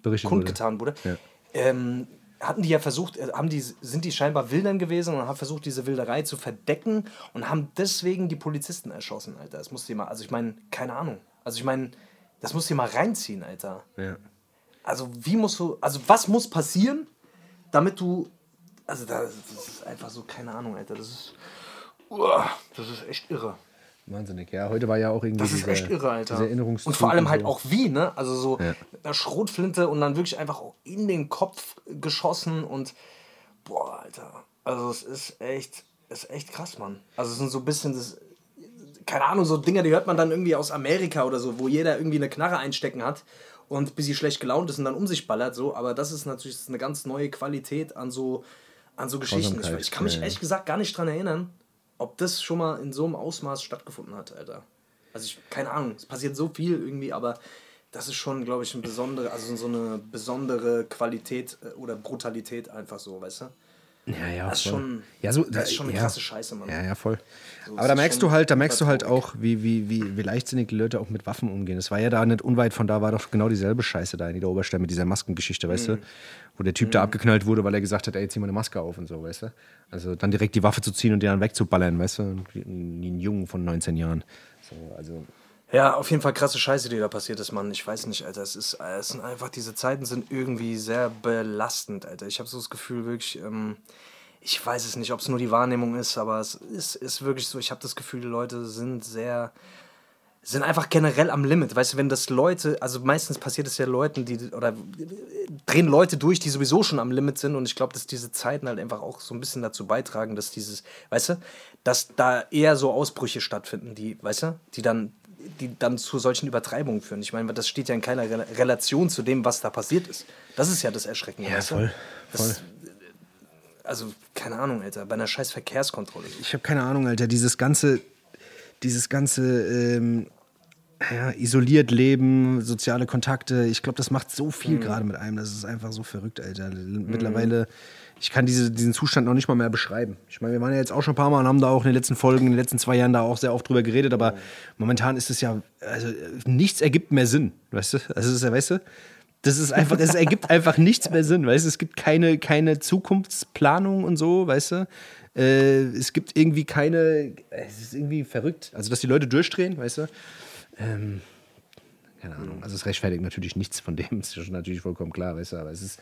[SPEAKER 2] Berichtet wurde.
[SPEAKER 1] kundgetan wurde.
[SPEAKER 2] Ja.
[SPEAKER 1] Ähm, hatten die ja versucht, äh, haben die, sind die scheinbar Wildern gewesen und haben versucht, diese Wilderei zu verdecken und haben deswegen die Polizisten erschossen, Alter. Das musst du dir mal, also ich meine, keine Ahnung. Also ich meine, das musst du dir mal reinziehen, Alter.
[SPEAKER 2] Ja.
[SPEAKER 1] Also wie musst du, also was muss passieren, damit du, also da- das ist einfach so, keine Ahnung, Alter. Das ist, uah, das ist echt irre.
[SPEAKER 2] Wahnsinnig, ja. Heute war ja auch irgendwie
[SPEAKER 1] Das ist
[SPEAKER 2] dieser,
[SPEAKER 1] echt irre, Alter.
[SPEAKER 2] Erinnerungszug
[SPEAKER 1] Und vor allem halt
[SPEAKER 2] so.
[SPEAKER 1] auch wie, ne? Also so
[SPEAKER 2] Ja.
[SPEAKER 1] Schrotflinte und dann wirklich einfach auch in den Kopf geschossen und boah, Alter. Also es ist echt, ist echt krass, Mann. Also es sind so ein bisschen das, keine Ahnung, so Dinger, die hört man dann irgendwie aus Amerika oder so, wo jeder irgendwie eine Knarre einstecken hat und bis sie schlecht gelaunt ist und dann um sich ballert, so. Aber das ist natürlich eine ganz neue Qualität an so, an so Geschichten. Ich, ich kann mich ehrlich gesagt gar nicht dran erinnern, ob das schon mal in so einem Ausmaß stattgefunden hat, Alter. Also ich, keine Ahnung, es passiert so viel irgendwie, aber das ist schon, glaube ich, ein besondere, also so eine besondere Qualität äh, oder Brutalität einfach so, weißt du?
[SPEAKER 2] Ja, ja,
[SPEAKER 1] Das ist
[SPEAKER 2] voll.
[SPEAKER 1] schon,
[SPEAKER 2] ja, so,
[SPEAKER 1] das ist schon eine
[SPEAKER 2] ja.
[SPEAKER 1] krasse Scheiße, Mann.
[SPEAKER 2] Ja, ja, voll.
[SPEAKER 1] So,
[SPEAKER 2] Aber da merkst du halt, da merkst du halt auch, wie, wie, wie, wie leichtsinnig die Leute auch mit Waffen umgehen. Es war ja da nicht unweit von da, war doch genau dieselbe Scheiße da in der Oberstadt mit dieser Maskengeschichte, weißt
[SPEAKER 1] Mhm.
[SPEAKER 2] du? Wo der Typ da abgeknallt wurde, weil er gesagt hat, ey, zieh mal eine Maske auf und so, weißt du? Also dann direkt die Waffe zu ziehen und den dann wegzuballern, weißt du? Wie ein Jungen von 19 Jahren. So, also,
[SPEAKER 1] Ja, auf jeden Fall krasse Scheiße, die da passiert ist, Mann. Ich weiß nicht, Alter. Es ist, äh, es sind einfach, diese Zeiten sind irgendwie sehr belastend, Alter. Ich habe so das Gefühl, wirklich, ähm, ich weiß es nicht, ob es nur die Wahrnehmung ist, aber es ist, ist wirklich so, ich habe das Gefühl, die Leute sind sehr, sind einfach generell am Limit. Weißt du, wenn das Leute, also meistens passiert es ja Leuten, die, oder drehen Leute durch, die sowieso schon am Limit sind und ich glaube, dass diese Zeiten halt einfach auch so ein bisschen dazu beitragen, dass dieses, weißt du, dass da eher so Ausbrüche stattfinden, die, weißt du, die dann die dann zu solchen Übertreibungen führen. Ich meine, das steht ja in keiner Rel- Relation zu dem, was da passiert ist. Das ist ja das Erschreckende.
[SPEAKER 2] Ja,
[SPEAKER 1] du?
[SPEAKER 2] voll,
[SPEAKER 1] Das, also, keine Ahnung, Alter, bei einer scheiß Verkehrskontrolle.
[SPEAKER 2] ich habe keine Ahnung, Alter, dieses ganze, dieses ganze ähm, ja, isoliert leben, soziale Kontakte, ich glaube, das macht so
[SPEAKER 1] Mhm.
[SPEAKER 2] viel gerade mit einem, das ist einfach so verrückt, Alter. Mittlerweile, ich kann diese, diesen Zustand noch nicht mal mehr beschreiben. Ich meine, wir waren ja jetzt auch schon ein paar Mal und haben da auch in den letzten Folgen, in den letzten zwei Jahren da auch sehr oft drüber geredet, aber momentan ist es ja, also nichts ergibt mehr Sinn, weißt du? Also, es ist ja, weißt du? Das ist einfach, es ergibt einfach nichts mehr Sinn, weißt du? Es gibt keine, keine Zukunftsplanung und so, weißt du? Äh, es gibt irgendwie keine, es ist irgendwie verrückt. Also, dass die Leute durchdrehen, weißt du? Ähm, keine Ahnung. Also, es rechtfertigt natürlich nichts von dem, ist schon natürlich vollkommen klar, weißt du? Aber es ist,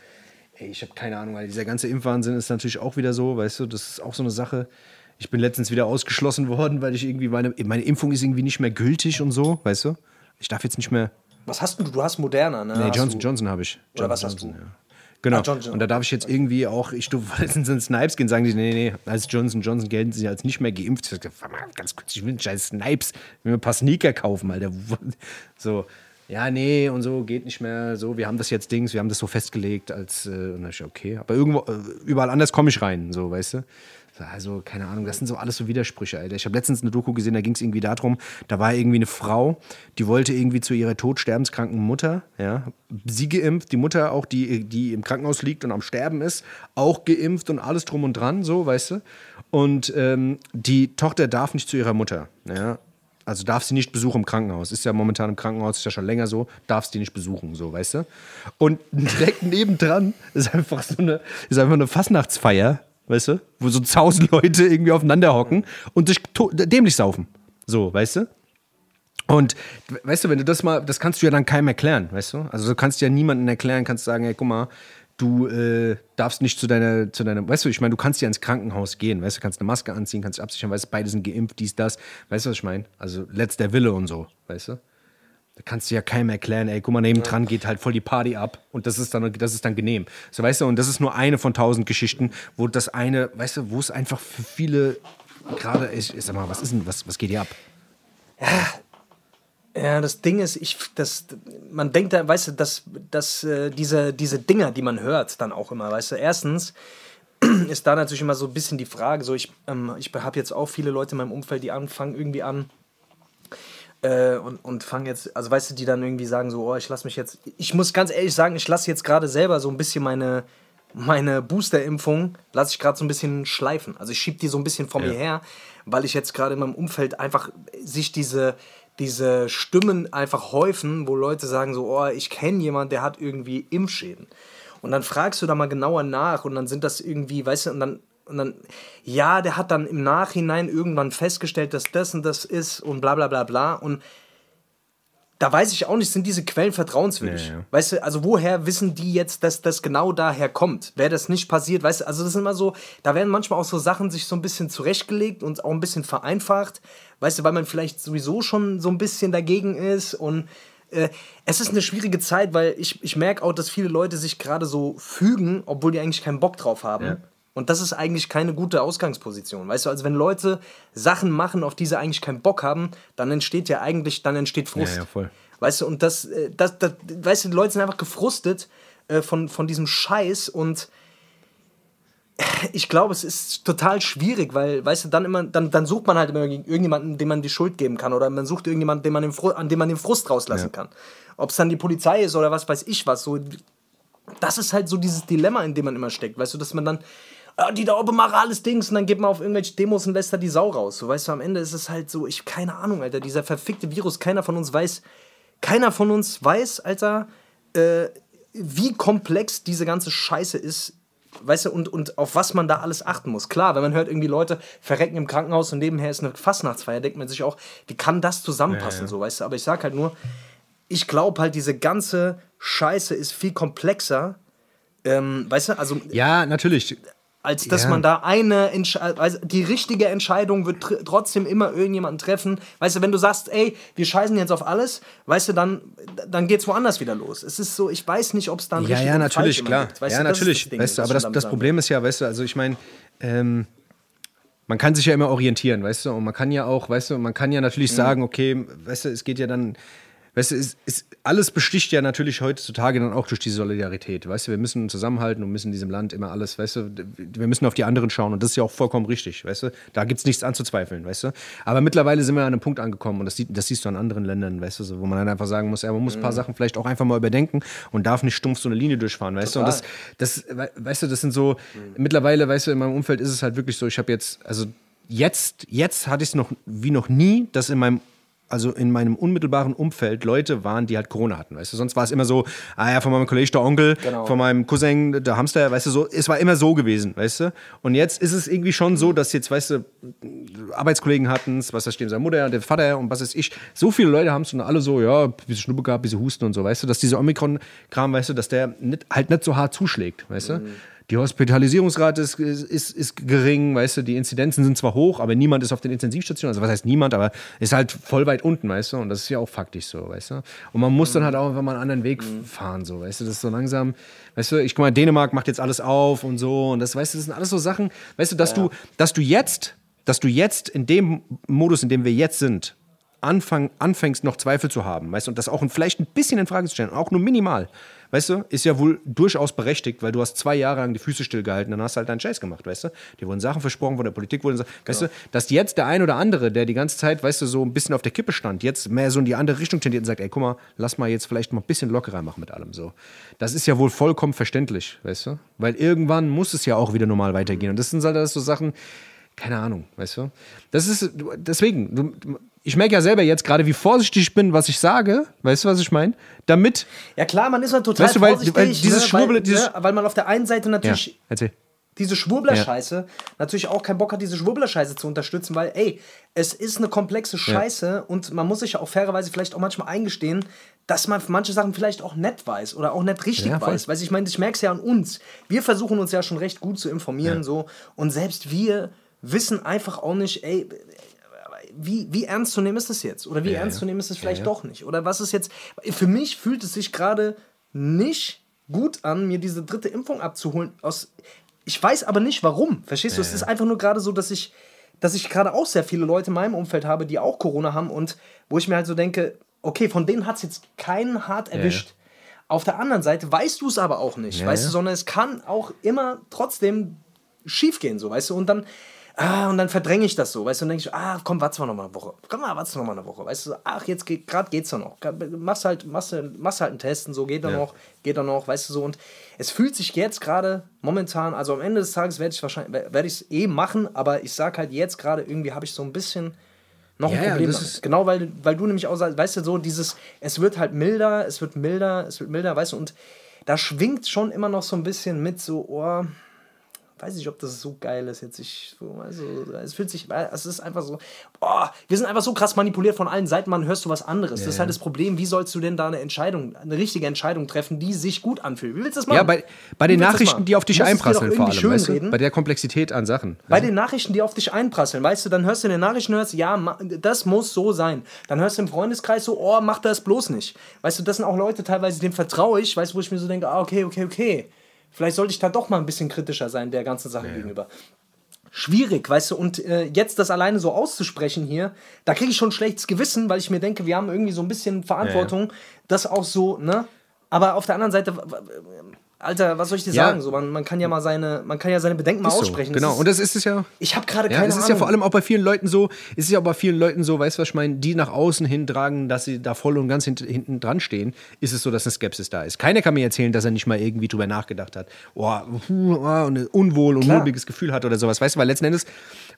[SPEAKER 2] ey, ich habe keine Ahnung, weil dieser ganze Impfwahnsinn ist natürlich auch wieder so, weißt du? Das ist auch so eine Sache. Ich bin letztens wieder ausgeschlossen worden, weil ich irgendwie meine, meine Impfung ist irgendwie nicht mehr gültig und so, weißt du? Ich darf jetzt nicht mehr.
[SPEAKER 1] Was hast du? Du hast Moderna, ne?
[SPEAKER 2] Nee,
[SPEAKER 1] Hast
[SPEAKER 2] Johnson
[SPEAKER 1] du-
[SPEAKER 2] Johnson habe ich.
[SPEAKER 1] Oder
[SPEAKER 2] Johnson
[SPEAKER 1] was hast
[SPEAKER 2] Johnson,
[SPEAKER 1] du?
[SPEAKER 2] Ja. Genau.
[SPEAKER 1] Ah, Johnson.
[SPEAKER 2] Und da darf ich jetzt irgendwie auch, ich durfte letztens in Snipes gehen, sagen die, nee, nee, als Johnson Johnson gelten sie als nicht mehr geimpft. Ich mal, ganz kurz, ich will einen scheiß Snipes, ich will mir ein paar Sneaker kaufen, Alter. So, ja, nee, und so geht nicht mehr. So, wir haben das jetzt Dings, wir haben das so festgelegt als, äh, und ich, okay, aber irgendwo, äh, überall anders komme ich rein, so, weißt du. So, Also, keine Ahnung, das sind so alles so Widersprüche, Alter. Ich habe letztens eine Doku gesehen, da ging es irgendwie darum, da war irgendwie eine Frau, die wollte irgendwie zu ihrer todsterbenskranken Mutter, ja, sie geimpft, die Mutter auch, die, die im Krankenhaus liegt und am Sterben ist, auch geimpft und alles drum und dran, so, weißt du. Und ähm, die Tochter darf nicht zu ihrer Mutter, ja. Also darf sie nicht besuchen im Krankenhaus. Ist ja momentan im Krankenhaus, ist ja schon länger so, darf sie nicht besuchen, so, weißt du? Und direkt nebendran ist einfach so eine, ist einfach eine Fastnachtsfeier, weißt du? Wo so tausend Leute irgendwie aufeinander hocken und sich dämlich saufen. So, weißt du? Und weißt du, wenn du das mal, das kannst du ja dann keinem erklären, weißt du? Also du kannst ja niemandem erklären, kannst sagen, hey, guck mal, du äh, darfst nicht zu deiner, zu deiner, weißt du, ich meine, du kannst ja ins Krankenhaus gehen, weißt du, kannst eine Maske anziehen, kannst dich absichern, weißt du, beide sind geimpft, dies, das, weißt du, was ich meine? Also letzter Wille und so, weißt du? Da kannst du ja keinem erklären, ey, guck mal, nebendran geht halt voll die Party ab und das ist dann, das ist dann genehm. So, weißt du, und das ist nur eine von tausend Geschichten, wo das eine, weißt du, wo es einfach für viele gerade, ich, ich sag mal, was ist denn, was, was geht hier ab?
[SPEAKER 1] Ja, das Ding ist, ich, das, man denkt da, weißt du, dass, dass äh, diese, diese Dinger, die man hört, dann auch immer, weißt du, erstens ist da natürlich immer so ein bisschen die Frage, so ich, ähm, ich habe jetzt auch viele Leute in meinem Umfeld, die anfangen irgendwie an äh, und, und fangen jetzt, also weißt du, die dann irgendwie sagen so, oh, ich lasse mich jetzt, ich muss ganz ehrlich sagen, ich lasse jetzt gerade selber so ein bisschen meine, meine Booster-Impfung, lasse ich gerade so ein bisschen schleifen. Also ich schiebe die so ein bisschen vor
[SPEAKER 2] Ja.
[SPEAKER 1] mir her, weil ich jetzt gerade in meinem Umfeld einfach sich diese, diese Stimmen einfach häufen, wo Leute sagen so, oh, ich kenne jemanden, der hat irgendwie Impfschäden. Und dann fragst du da mal genauer nach und dann sind das irgendwie, weißt du, und dann, und dann, ja, der hat dann im Nachhinein irgendwann festgestellt, dass das und das ist und bla bla bla bla. Und da weiß ich auch nicht, sind diese Quellen vertrauenswürdig?
[SPEAKER 2] Ja.
[SPEAKER 1] Weißt du, also woher wissen die jetzt, dass das genau daher kommt? Wäre das nicht passiert, weißt du, also das sind immer so, da werden manchmal auch so Sachen sich so ein bisschen zurechtgelegt und auch ein bisschen vereinfacht, weißt du, weil man vielleicht sowieso schon so ein bisschen dagegen ist und äh, es ist eine schwierige Zeit, weil ich, ich merke auch, dass viele Leute sich gerade so fügen, obwohl die eigentlich keinen Bock drauf haben.
[SPEAKER 2] Ja.
[SPEAKER 1] Und das ist eigentlich keine gute Ausgangsposition. Weißt du, also wenn Leute Sachen machen, auf die sie eigentlich keinen Bock haben, dann entsteht ja eigentlich, dann entsteht Frust.
[SPEAKER 2] Ja, ja, voll.
[SPEAKER 1] Weißt du, und das, äh, das, das, weißt du, die Leute sind einfach gefrustet äh, von, von diesem Scheiß und ich glaube, es ist total schwierig, weil, weißt du, dann immer, dann, dann sucht man halt immer irgend- irgendjemanden, dem man die Schuld geben kann oder man sucht irgendjemanden, dem man den an dem man den Frust rauslassen
[SPEAKER 2] Ja.
[SPEAKER 1] kann. Ob es dann die Polizei ist oder was weiß ich was, so, das ist halt so dieses Dilemma, in dem man immer steckt, weißt du, dass man dann, ah, die da oben machen alles Dings und dann geht man auf irgendwelche Demos und lässt da die Sau raus, so, weißt du, am Ende ist es halt so, ich, keine Ahnung, Alter, dieser verfickte Virus, keiner von uns weiß, keiner von uns weiß, Alter, äh, wie komplex diese ganze Scheiße ist, weißt du, und, und auf was man da alles achten muss. Klar, wenn man hört, irgendwie Leute verrecken im Krankenhaus und nebenher ist eine Fastnachtsfeier, denkt man sich auch, wie kann das zusammenpassen,
[SPEAKER 2] Ja, ja.
[SPEAKER 1] so, weißt du, aber ich sag halt nur, ich glaube halt, diese ganze Scheiße ist viel komplexer, ähm, weißt du, also
[SPEAKER 2] Ja, natürlich.
[SPEAKER 1] als dass
[SPEAKER 2] Ja.
[SPEAKER 1] man da eine Entsch also die richtige Entscheidung wird tr trotzdem immer irgendjemanden treffen. Weißt du, wenn du sagst, ey, wir scheißen jetzt auf alles, weißt du, dann, dann geht's woanders wieder los. Es ist so, ich weiß nicht, ob es dann
[SPEAKER 2] Ja, ja, natürlich, klar.
[SPEAKER 1] Weißt
[SPEAKER 2] ja,
[SPEAKER 1] du,
[SPEAKER 2] natürlich.
[SPEAKER 1] das Ding,
[SPEAKER 2] weißt du, aber das, das Problem ist ja, weißt du, also ich meine, ähm, man kann sich ja immer orientieren, weißt du, und man kann ja auch, weißt du, man kann ja natürlich
[SPEAKER 1] Mhm.
[SPEAKER 2] sagen, okay, weißt du, es geht ja dann, weißt du, es, es, alles besticht ja natürlich heutzutage dann auch durch die Solidarität, weißt du, wir müssen zusammenhalten und müssen in diesem Land immer alles, weißt du, wir müssen auf die anderen schauen und das ist ja auch vollkommen richtig, weißt du, da gibt es nichts anzuzweifeln, weißt du, aber mittlerweile sind wir an einem Punkt angekommen und das, das siehst du an anderen Ländern, weißt du, so, wo man dann einfach sagen muss, ja, man muss ein
[SPEAKER 1] Mhm.
[SPEAKER 2] paar Sachen vielleicht auch einfach mal überdenken und darf nicht stumpf so eine Linie durchfahren, weißt du, und das,
[SPEAKER 1] Total.
[SPEAKER 2] das, we- weißt du, das sind so, mittlerweile, weißt du, in meinem Umfeld ist es halt wirklich so, ich habe jetzt, also jetzt, jetzt hatte ich es noch wie noch nie, dass in meinem also in meinem unmittelbaren Umfeld Leute waren, die halt Corona hatten, weißt du? Sonst war es immer so, ah ja, von meinem Kollege der Onkel,
[SPEAKER 1] Genau.
[SPEAKER 2] von meinem Cousin der Hamster, weißt du, so, es war immer so gewesen, weißt du? Und jetzt ist es irgendwie schon so, dass jetzt, weißt du, Arbeitskollegen hatten es, was da stehen, seine Mutter, der Vater und was weiß ich, so viele Leute haben es und alle so, ja, bisschen Schnuppe gehabt, bisschen Husten und so, weißt du, dass dieser Omikron-Kram, weißt du, dass der nicht, halt nicht so hart zuschlägt, weißt du? Die die Hospitalisierungsrate ist, ist, ist gering, weißt du, die Inzidenzen sind zwar hoch, aber niemand ist auf den Intensivstationen, also was heißt niemand, aber ist halt voll weit unten, weißt du, und das ist ja auch faktisch so, weißt du. Und man muss dann halt auch einfach mal einen anderen Weg
[SPEAKER 1] Mhm.
[SPEAKER 2] fahren, so, weißt du, das ist so langsam, weißt du, ich guck mal, Dänemark macht jetzt alles auf und so, und das, weißt du, das sind alles so Sachen, weißt du, dass du, dass du jetzt, dass du jetzt in dem Modus, in dem wir jetzt sind, anfang, anfängst, noch Zweifel zu haben, weißt du, und das auch vielleicht ein bisschen in Frage zu stellen, auch nur minimal, weißt du, ist ja wohl durchaus berechtigt, weil du hast zwei Jahre lang die Füße stillgehalten, dann hast du halt deinen Scheiß gemacht, weißt du. Dir wurden Sachen versprochen von der Politik, wurden, weißt du, dass jetzt der ein oder andere, der die ganze Zeit, weißt du, so ein bisschen auf der Kippe stand, jetzt mehr so in die andere Richtung tendiert und sagt, ey, guck mal, lass mal jetzt vielleicht mal ein bisschen lockerer machen mit allem so. Das ist ja wohl vollkommen verständlich, weißt du, weil irgendwann muss es ja auch wieder normal weitergehen und das sind halt alles so Sachen, keine Ahnung, weißt du? Das ist, deswegen, du- ich merke ja selber jetzt gerade, wie vorsichtig ich bin, was ich sage, weißt du, was ich meine? Damit,
[SPEAKER 1] Ja klar, man ist halt total
[SPEAKER 2] Weißt du, weil- weil dieses
[SPEAKER 1] ne,
[SPEAKER 2] Schwurbel-
[SPEAKER 1] weil,
[SPEAKER 2] dieses-
[SPEAKER 1] ne, weil man auf der einen Seite
[SPEAKER 2] ja,
[SPEAKER 1] natürlich
[SPEAKER 2] erzähl.
[SPEAKER 1] diese Schwurbler-Scheiße natürlich auch keinen Bock hat, diese Schwurbler-Scheiße zu unterstützen, weil, ey, es ist eine komplexe Scheiße und man muss sich ja auch fairerweise vielleicht auch manchmal eingestehen, dass man manche Sachen vielleicht auch nett weiß oder auch nicht richtig
[SPEAKER 2] Ja,
[SPEAKER 1] weiß. Weil ich meine, ich merke es ja an uns. Wir versuchen uns ja schon recht gut zu informieren, so und selbst wir wissen einfach auch nicht, ey, wie, wie ernst zu nehmen ist das jetzt? Oder wie
[SPEAKER 2] Ja,
[SPEAKER 1] ernst
[SPEAKER 2] ja.
[SPEAKER 1] zu nehmen ist es vielleicht
[SPEAKER 2] ja.
[SPEAKER 1] doch nicht? Oder was ist jetzt. Für mich fühlt es sich gerade nicht gut an, mir diese dritte Impfung abzuholen. Aus, ich weiß aber nicht warum. Verstehst du? Es ist einfach nur gerade so, dass ich, dass ich gerade auch sehr viele Leute in meinem Umfeld habe, die auch Corona haben und wo ich mir halt so denke, okay, von denen hat es jetzt keinen hart erwischt. Auf der anderen Seite weißt du es aber auch nicht,
[SPEAKER 2] Ja,
[SPEAKER 1] weißt
[SPEAKER 2] ja.
[SPEAKER 1] du, sondern es kann auch immer trotzdem schief gehen, so, weißt du, und dann, ah, und dann verdränge ich das so, weißt du, und denke ich, ah, komm, warte mal noch mal eine Woche, komm mal, warte noch mal eine Woche, weißt du, ach, jetzt geht, gerade geht's doch noch, machst halt, machst, machst halt einen Test und so, geht dann
[SPEAKER 2] Ja.
[SPEAKER 1] noch, geht dann noch, weißt du, so, und es fühlt sich jetzt gerade momentan, also am Ende des Tages werde ich wahrscheinlich, werde ich es eh machen, aber ich sag halt jetzt gerade, irgendwie habe ich so ein bisschen noch ein
[SPEAKER 2] Ja, ja,
[SPEAKER 1] Problem
[SPEAKER 2] ist-
[SPEAKER 1] Genau, weil, weil du nämlich auch sagst, weißt du, so dieses, es wird halt milder, es wird milder, es wird milder, weißt du, und da schwingt schon immer noch so ein bisschen mit so, oh, weiß nicht, ob das so geil ist jetzt. Ich, so, also, es fühlt sich, es ist einfach so, oh, wir sind einfach so krass manipuliert von allen Seiten, man hörst du was anderes. das ist halt das Problem, wie sollst du denn da eine Entscheidung, eine richtige Entscheidung treffen, die sich gut anfühlt? Wie willst du das machen?
[SPEAKER 2] Ja, bei, bei den Nachrichten, die auf dich einprasseln vor allem, weißt du? Bei der Komplexität an Sachen.
[SPEAKER 1] Bei den Nachrichten, die auf dich einprasseln, weißt du, dann hörst du in den Nachrichten, hörst, ja, das muss so sein. Dann hörst du im Freundeskreis so, oh, mach das bloß nicht. Weißt du, das sind auch Leute teilweise, denen vertraue ich, weißt du, wo ich mir so denke, ah, okay, okay, okay. Vielleicht sollte ich da doch mal ein bisschen kritischer sein der ganzen Sache gegenüber. Schwierig, weißt du, und äh, jetzt das alleine so auszusprechen hier, da kriege ich schon schlechtes Gewissen, weil ich mir denke, wir haben irgendwie so ein bisschen Verantwortung, das auch so, ne? Aber auf der anderen Seite, Alter, was soll ich dir
[SPEAKER 2] Ja.
[SPEAKER 1] sagen? So, man, man, kann ja mal seine, man kann ja seine Bedenken mal
[SPEAKER 2] Ist so,
[SPEAKER 1] aussprechen.
[SPEAKER 2] genau.
[SPEAKER 1] Ist,
[SPEAKER 2] Und das ist es ja.
[SPEAKER 1] ich habe gerade
[SPEAKER 2] Ja,
[SPEAKER 1] keine
[SPEAKER 2] es ist
[SPEAKER 1] Ahnung.
[SPEAKER 2] ja vor allem auch bei vielen Leuten so, es ist ja auch bei vielen Leuten so, weißt du, was ich meine, die nach außen hin tragen, dass sie da voll und ganz hint, hinten dran stehen, ist es so, dass eine Skepsis da ist. Keiner kann mir erzählen, dass er nicht mal irgendwie drüber nachgedacht hat, oh, oh, und ein unwohl und mulmiges Gefühl hat oder sowas, weißt du, weil letzten Endes,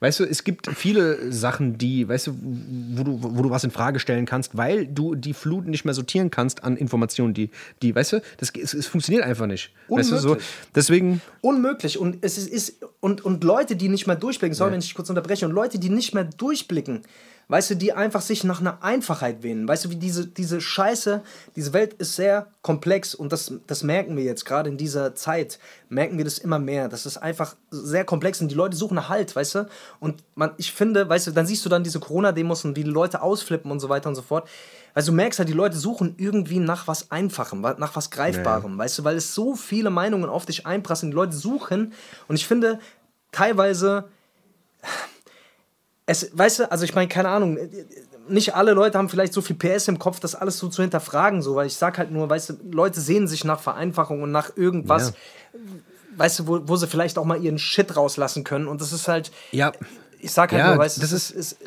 [SPEAKER 2] weißt du, es gibt viele Sachen, die, weißt du, wo du, wo du was in Frage stellen kannst, weil du die Flut nicht mehr sortieren kannst an Informationen, die, die weißt du, das, es, es funktioniert einfach nicht. Weißt du, so,
[SPEAKER 1] Unmöglich.
[SPEAKER 2] deswegen,
[SPEAKER 1] Unmöglich. Und es ist, ist und, und Leute, die nicht mehr durchblicken, sorry, wenn ich dich kurz unterbreche, und Leute, die nicht mehr durchblicken, weißt du, die einfach sich nach einer Einfachheit wählen. Weißt du, wie diese, diese Scheiße, diese Welt ist sehr komplex und das, das merken wir jetzt, gerade in dieser Zeit, merken wir das immer mehr. Das ist einfach sehr komplex und die Leute suchen nach Halt, weißt du? Und man, ich finde, weißt du, dann siehst du dann diese Corona-Demos und wie die Leute ausflippen und so weiter und so fort. Also du merkst halt, die Leute suchen irgendwie nach was Einfachem, nach was Greifbarem, weißt du, weil es so viele Meinungen auf dich einprasseln, die Leute suchen und ich finde teilweise es, weißt du, also ich meine, keine Ahnung, nicht alle Leute haben vielleicht so viel PS im Kopf, das alles so zu hinterfragen, so, weil ich sag halt nur, weißt du, Leute sehen sich nach Vereinfachung und nach irgendwas, weißt du, wo, wo sie vielleicht auch mal ihren Shit rauslassen können und das ist halt,
[SPEAKER 2] ja,
[SPEAKER 1] ich sag halt
[SPEAKER 2] Ja,
[SPEAKER 1] nur, weißt du,
[SPEAKER 2] das
[SPEAKER 1] es ist,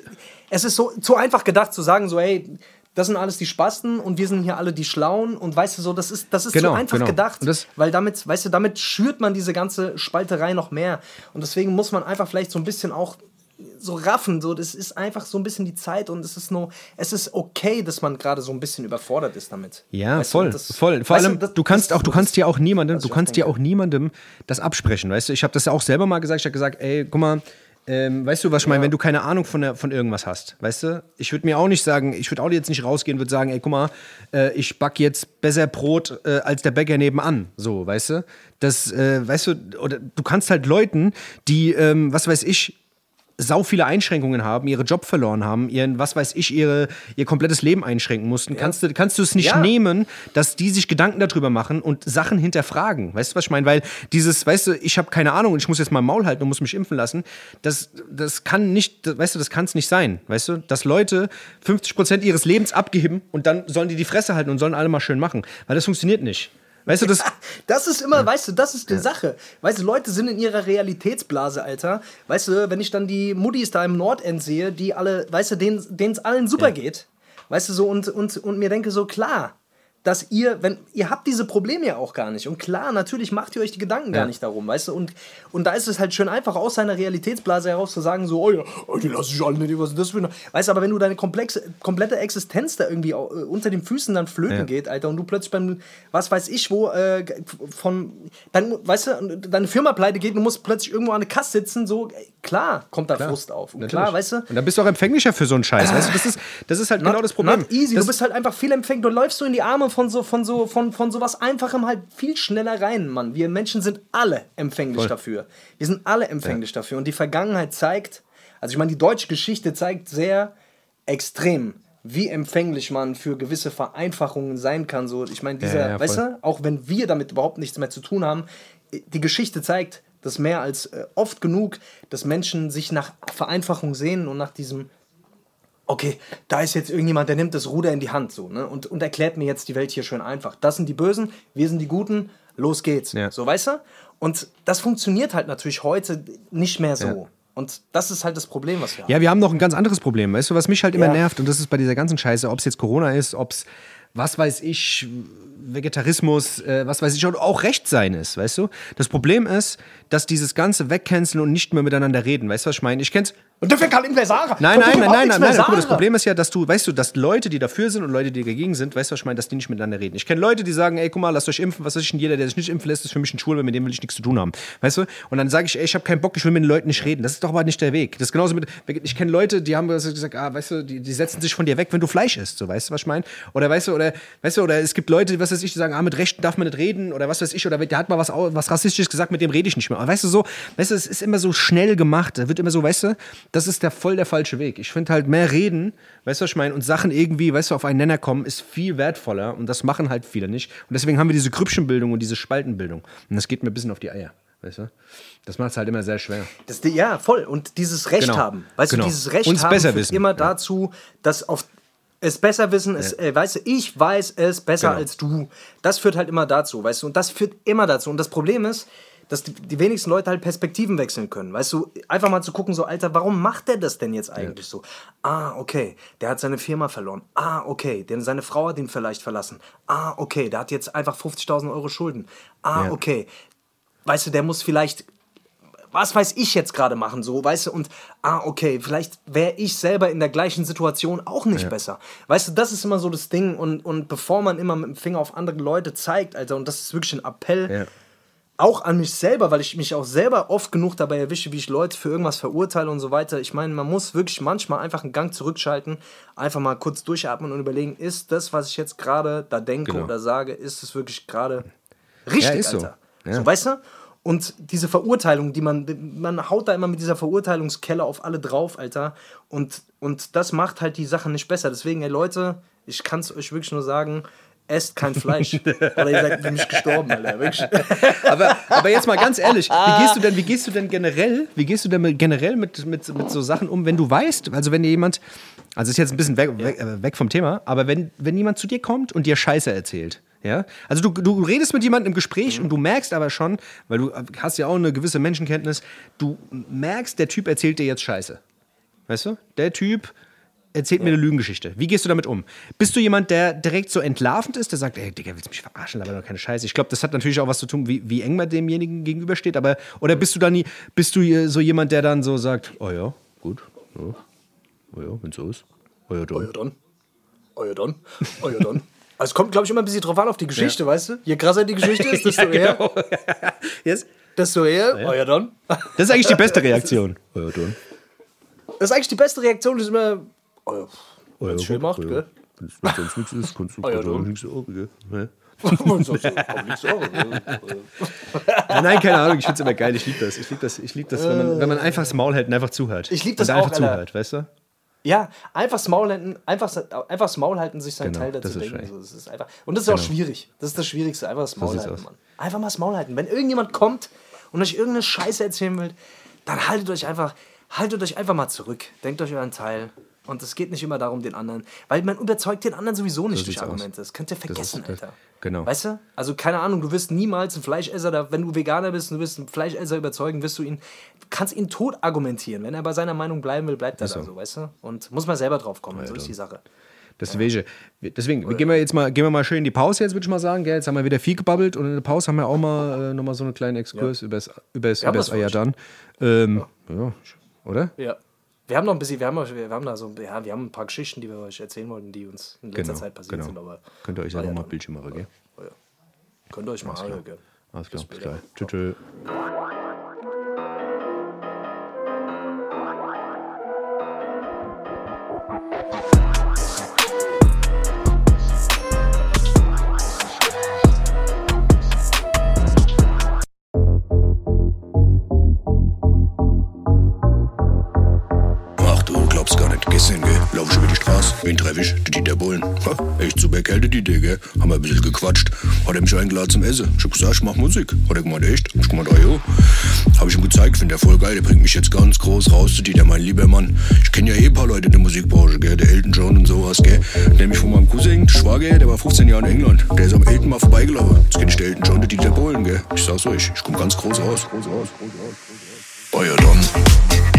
[SPEAKER 1] es, ist so zu einfach gedacht zu sagen, so, hey, das sind alles die Spasten und wir sind hier alle die Schlauen und weißt du so, das ist, das ist
[SPEAKER 2] Genau,
[SPEAKER 1] zu einfach
[SPEAKER 2] genau.
[SPEAKER 1] gedacht, weil damit, weißt du, damit schürt man diese ganze Spalterei noch mehr und deswegen muss man einfach vielleicht so ein bisschen auch so raffen, so, das ist einfach so ein bisschen die Zeit und es ist nur, es ist okay, dass man gerade so ein bisschen überfordert ist damit.
[SPEAKER 2] Ja,
[SPEAKER 1] Weißt du,
[SPEAKER 2] voll,
[SPEAKER 1] das-
[SPEAKER 2] voll. Vor allem,
[SPEAKER 1] das-
[SPEAKER 2] du kannst auch, du kannst ja auch niemandem, du kannst ja
[SPEAKER 1] denke.
[SPEAKER 2] auch niemandem das absprechen, weißt du? Ich habe das ja auch selber mal gesagt, ich habe gesagt, ey, guck mal, ähm, weißt du, was ich meine, wenn du keine Ahnung von, der, von irgendwas hast, weißt du? Ich würde mir auch nicht sagen, ich würde auch jetzt nicht rausgehen und würde sagen, ey, guck mal, äh, ich back jetzt besser Brot äh, als der Bäcker nebenan, so, weißt du? Das, äh, weißt du, oder du kannst halt Leuten, die, ähm, was weiß ich, sau viele Einschränkungen haben, ihre Job verloren haben, ihren, was weiß ich, ihre, ihr komplettes Leben einschränken mussten, ja. kannst, du, kannst du es nicht ja. nehmen, dass die sich Gedanken darüber machen und Sachen hinterfragen. Weißt du, was ich meine? Weil dieses, weißt du, ich habe keine Ahnung und ich muss jetzt mal Maul halten und muss mich impfen lassen, das, das kann nicht, weißt du, das kann es nicht sein. Weißt du, dass Leute 50 Prozent ihres Lebens abgeben und dann sollen die die Fresse halten und sollen alle mal schön machen. Weil das funktioniert nicht. Weißt du, das.
[SPEAKER 1] das ist immer, weißt du, das ist die. Sache. Weißt du, Leute sind in ihrer Realitätsblase, Alter. Weißt du, wenn ich dann die Muttis da im Nordend sehe, die alle, weißt du, denen es allen super geht. Weißt du, so und, und, und mir denke so, klar, dass ihr, wenn ihr habt diese Probleme ja auch gar nicht. Und klar, natürlich macht ihr euch die Gedanken ja. gar nicht darum, weißt du? Und, und da ist es halt schön einfach aus seiner Realitätsblase heraus zu sagen, so, oh ja, oh, die lasse ich alle nicht, was ist das für eine. Weißt du, aber wenn du deine komplexe, komplette Existenz da irgendwie äh, unter den Füßen dann flöten ja. geht, Alter, und du plötzlich beim, was weiß ich wo, äh, von, dann, weißt du, deine Firma pleite geht, du musst plötzlich irgendwo an eine Kasse sitzen, so, klar, kommt da klar. Frust auf. Und klar, weißt du.
[SPEAKER 2] Und dann bist du auch empfänglicher für so einen Scheiß, weißt du? Das ist, das ist halt not, genau das Problem. Not
[SPEAKER 1] easy, das du bist halt einfach viel empfänglich, du läufst so in die Arme von so, von so, von, von sowas Einfachem halt viel schneller rein, Mann. Wir Menschen sind alle empfänglich Voll. dafür. Wir sind alle empfänglich ja. dafür. Und die Vergangenheit zeigt, also ich meine, die deutsche Geschichte zeigt sehr extrem, wie empfänglich man für gewisse Vereinfachungen sein kann. So, ich meine, dieser, ja, ja, weißt du, auch wenn wir damit überhaupt nichts mehr zu tun haben, die Geschichte zeigt, dass mehr als äh, oft genug, dass Menschen sich nach Vereinfachung sehen und nach diesem okay, da ist jetzt irgendjemand, der nimmt das Ruder in die Hand so, ne? Und, und erklärt mir jetzt die Welt hier schön einfach. Das sind die Bösen, wir sind die Guten, los geht's. Ja. So, weißt du? Und das funktioniert halt natürlich heute nicht mehr so. Ja. Und das ist halt das Problem, was wir
[SPEAKER 2] haben. Ja, wir haben noch ein ganz anderes Problem. Weißt du, was mich halt immer ja. nervt, und das ist bei dieser ganzen Scheiße, ob es jetzt Corona ist, ob es, was weiß ich, Vegetarismus, äh, was weiß ich, auch Recht sein ist, weißt du? Das Problem ist, dass dieses ganze Wegcanceln und nicht mehr miteinander reden, weißt du, was ich meine? Ich kenn's.
[SPEAKER 1] Und dafür kann irgendwer sagen.
[SPEAKER 2] Nein, nein, nein, nein, nein, nein. Guck, das Problem ist ja, dass du, weißt du, dass Leute, die dafür sind und Leute, die dagegen sind, weißt du, was ich meine, dass die nicht miteinander reden. Ich kenne Leute, die sagen, ey, guck mal, lasst euch impfen, was weiß ich, jeder, der sich nicht impfen lässt, ist für mich ein Schwul, mit dem will ich nichts zu tun haben. Weißt du? Und dann sage ich, ey, ich habe keinen Bock, ich will mit den Leuten nicht reden. Das ist doch aber nicht der Weg. Das ist genauso mit, ich kenne Leute, die haben gesagt, ah, weißt du, die, die setzen sich von dir weg, wenn du Fleisch isst, so, weißt du, was ich meine? Oder weißt du, oder, weißt du, oder es gibt Leute, was weiß ich, die sagen, ah, mit Rechten darf man nicht reden, oder was weiß ich, oder der hat mal was, was Rassistisches gesagt, mit dem rede ich nicht mehr. Aber weißt du, so, weißt du, es ist immer so schnell gemacht, da wird immer so, weißt du, das ist der voll der falsche Weg. Ich finde halt mehr reden, weißt du, was ich meine, und Sachen irgendwie, weißt du, auf einen Nenner kommen, ist viel wertvoller und das machen halt viele nicht. Und deswegen haben wir diese Grüppchenbildung und diese Spaltenbildung. Und das geht mir ein bisschen auf die Eier. Weißt du? Das macht es halt immer sehr schwer.
[SPEAKER 1] Das, ja, voll. Und dieses Recht genau. haben. Weißt genau. du, dieses Recht Uns haben
[SPEAKER 2] besser wissen.
[SPEAKER 1] immer dazu, dass auf es besser wissen, es, ja. äh, weißt du, ich weiß es besser genau. als du. Das führt halt immer dazu, weißt du, und das führt immer dazu. Und das Problem ist, dass die, die, wenigsten Leute halt Perspektiven wechseln können. Weißt du, einfach mal zu gucken, so, Alter, warum macht der das denn jetzt eigentlich ja. so? Ah, okay, der hat seine Firma verloren. Ah, okay, denn seine Frau hat ihn vielleicht verlassen. Ah, okay, der hat jetzt einfach 50.000 Euro Schulden. Ah, ja. okay. Weißt du, der muss vielleicht was weiß ich jetzt gerade machen, so, weißt du, und ah, okay, vielleicht wäre ich selber in der gleichen Situation auch nicht ja. besser. Weißt du, das ist immer so das Ding und, und bevor man immer mit dem Finger auf andere Leute zeigt, Alter, und das ist wirklich ein Appell, ja auch an mich selber, weil ich mich auch selber oft genug dabei erwische, wie ich Leute für irgendwas verurteile und so weiter. Ich meine, man muss wirklich manchmal einfach einen Gang zurückschalten, einfach mal kurz durchatmen und überlegen, ist das, was ich jetzt gerade da denke genau. oder sage, ist es wirklich gerade richtig, ja, Alter? So. Ja. so, weißt du? Und diese Verurteilung, die man, man haut da immer mit dieser Verurteilungskelle auf alle drauf, Alter. Und, und das macht halt die Sache nicht besser. Deswegen, ey Leute, ich kann es euch wirklich nur sagen, esst kein Fleisch. Oder ihr seid mich gestorben, Alter.
[SPEAKER 2] Aber, aber jetzt mal ganz ehrlich, wie gehst du denn, wie gehst du denn generell, wie gehst du denn generell mit, mit, mit so Sachen um, wenn du weißt, also wenn dir jemand, also ist jetzt ein bisschen weg, weg, äh, weg vom Thema, aber wenn, wenn jemand zu dir kommt und dir Scheiße erzählt, ja? Also du, du redest mit jemandem im Gespräch mhm. und du merkst aber schon, weil du hast ja auch eine gewisse Menschenkenntnis, du merkst, der Typ erzählt dir jetzt Scheiße. Weißt du? Der Typ erzählt ja. mir eine Lügengeschichte. Wie gehst du damit um? Bist du jemand, der direkt so entlarvend ist, der sagt, ey, Digga, willst du mich verarschen, aber doch keine Scheiße. Ich glaube, das hat natürlich auch was zu tun, wie, wie eng man demjenigen gegenübersteht, aber oder bist du dann nie, bist du so jemand, der dann so sagt, oh ja, gut, oh, oh ja, wenn so ist.
[SPEAKER 1] Oh ja, dann. Oh ja, dann. Oh ja, dann. Oh ja, dann. Also es kommt, glaube ich, immer ein bisschen drauf an auf die Geschichte, ja. weißt du? Je krasser die Geschichte ist, desto ja, genau. eher. yes. Das so, ja, oh ja dann.
[SPEAKER 2] Das ist eigentlich die beste Reaktion. Oh ja, dann.
[SPEAKER 1] Das ist eigentlich die beste Reaktion, ist immer, oh ja,
[SPEAKER 2] ja,
[SPEAKER 1] wenn's schön macht,
[SPEAKER 2] ja.
[SPEAKER 1] gell?
[SPEAKER 2] Wenn sonst nichts ist, kannst du
[SPEAKER 1] Ah,
[SPEAKER 2] gerade
[SPEAKER 1] dann.
[SPEAKER 2] nichts sagen, gell? Ne?
[SPEAKER 1] So, so, so,
[SPEAKER 2] Ja, nein, keine Ahnung, ich finde es immer geil. Ich liebe das. Ich liebe das, ich lieb das wenn, man, wenn man einfach das Maul hält und einfach zuhört.
[SPEAKER 1] Ich lieb das
[SPEAKER 2] und einfach
[SPEAKER 1] auch, Alter.
[SPEAKER 2] zuhört, weißt du?
[SPEAKER 1] Ja, einfach das Maul halten, einfach, einfach das Maul halten, sich seinen
[SPEAKER 2] Genau,
[SPEAKER 1] Teil dazu
[SPEAKER 2] das ist
[SPEAKER 1] denken.
[SPEAKER 2] schön.
[SPEAKER 1] So, das ist einfach, und das ist auch schwierig. Das ist das Schwierigste, einfach das Maul
[SPEAKER 2] sieht's
[SPEAKER 1] halten. Mann. Einfach mal das Maul halten. Wenn irgendjemand kommt und euch irgendeine Scheiße erzählen will, dann haltet euch einfach, haltet euch einfach mal zurück. Denkt euch euren Teil. Und es geht nicht immer darum, den anderen. Weil man überzeugt den anderen sowieso nicht durch
[SPEAKER 2] sieht's aus.
[SPEAKER 1] Argumente. Das könnt ihr vergessen,
[SPEAKER 2] das-
[SPEAKER 1] Alter.
[SPEAKER 2] genau.
[SPEAKER 1] Weißt du? Also, keine Ahnung, du wirst niemals einen Fleischesser, da- wenn du Veganer bist und du wirst einen Fleischesser überzeugen, wirst du ihn, kannst ihn tot argumentieren. Wenn er bei seiner Meinung bleiben will, bleibt er da so, weißt du? Und muss man selber drauf kommen. so ist die Sache.
[SPEAKER 2] Deswegen, deswegen wir gehen wir jetzt mal, gehen wir mal schön in die Pause jetzt, würde ich mal sagen. Gell? Jetzt haben wir wieder viel gebabbelt und in der Pause haben wir auch mal äh, nochmal so einen kleinen Exkurs übers, übers, übers
[SPEAKER 1] für euch.
[SPEAKER 2] Ayadan. Ähm, ja, oder?
[SPEAKER 1] Ja. Wir haben noch ein bisschen, wir haben, wir haben da so, ja, wir haben ein paar Geschichten, die wir euch erzählen wollten, die uns in letzter Zeit passiert
[SPEAKER 2] genau.
[SPEAKER 1] sind. Aber
[SPEAKER 2] Könnt ihr euch ja nochmal. Bildschirm machen, gell?
[SPEAKER 1] ja. könnt ihr euch mal anhören. gell?
[SPEAKER 2] Alles klar, bis gleich. Tschüss.
[SPEAKER 3] Gestern, gell, lauf ich über die Straße. Wen treff ich? Die Dieter Bohlen. Ha, echt super Kerl, der Dieter, gell. Haben wir ein bisschen gequatscht. Hat er mich eingeladen zum Essen. Ich hab gesagt, ich mach Musik. Hat er gemeint, echt? Ich gemeint, ah jo. Hab ich ihm gezeigt, find er voll geil. Der bringt mich jetzt ganz groß raus zu Dieter, mein lieber Mann. Ich kenne ja eh ein paar Leute in der Musikbranche, gell. Der Elton John und sowas, gell. Nämlich von meinem Cousin, Schwager, der war 15 Jahre in England. Der ist am Elton mal vorbeigelaufen. Jetzt kenn ich den Elton John, der Dieter Bohlen, gell. Ich sag's euch, ich komm ganz groß raus. Groß raus, groß raus. Euer Don.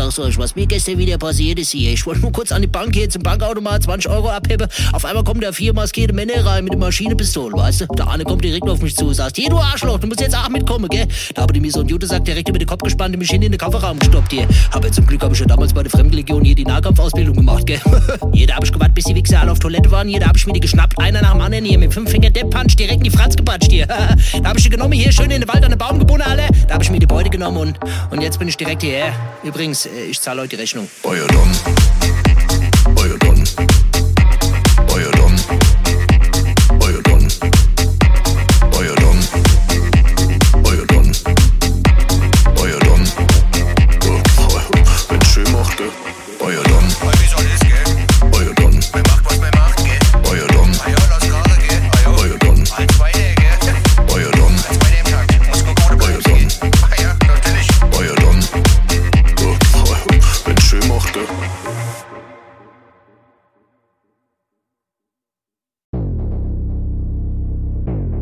[SPEAKER 4] sag's euch, was mir gestern wieder passiert ist hier. Ich wollte nur kurz an die Bank hier zum Bankautomat 20 Euro abheben. Auf einmal kommen da vier maskierte Männer rein mit einer Maschinenpistole, weißt du? Der eine kommt direkt auf mich zu, sagt, hier du Arschloch, du musst jetzt auch mitkommen, gell? Da haben die mir so ein Jutesack direkt über den Kopf gespannt und mich hin in den Kofferraum gestoppt hier. Aber zum Glück habe ich ja damals bei der Fremdenlegion hier die Nahkampfausbildung gemacht, gell? Jeder habe ich gewartet, bis die Wichser alle auf Toilette waren. Jeder habe ich mir die geschnappt, einer nach dem anderen hier mit fünf Finger Dead Punch direkt in die Fratz gepatscht hier. da habe ich die genommen, hier schön in den Wald an den Baum gebunden, alle. Da habe ich mir die Beute genommen und, und jetzt bin ich direkt hierher. Übrigens, ich zahle heute die Rechnung.
[SPEAKER 3] Euer Don. Euer Don.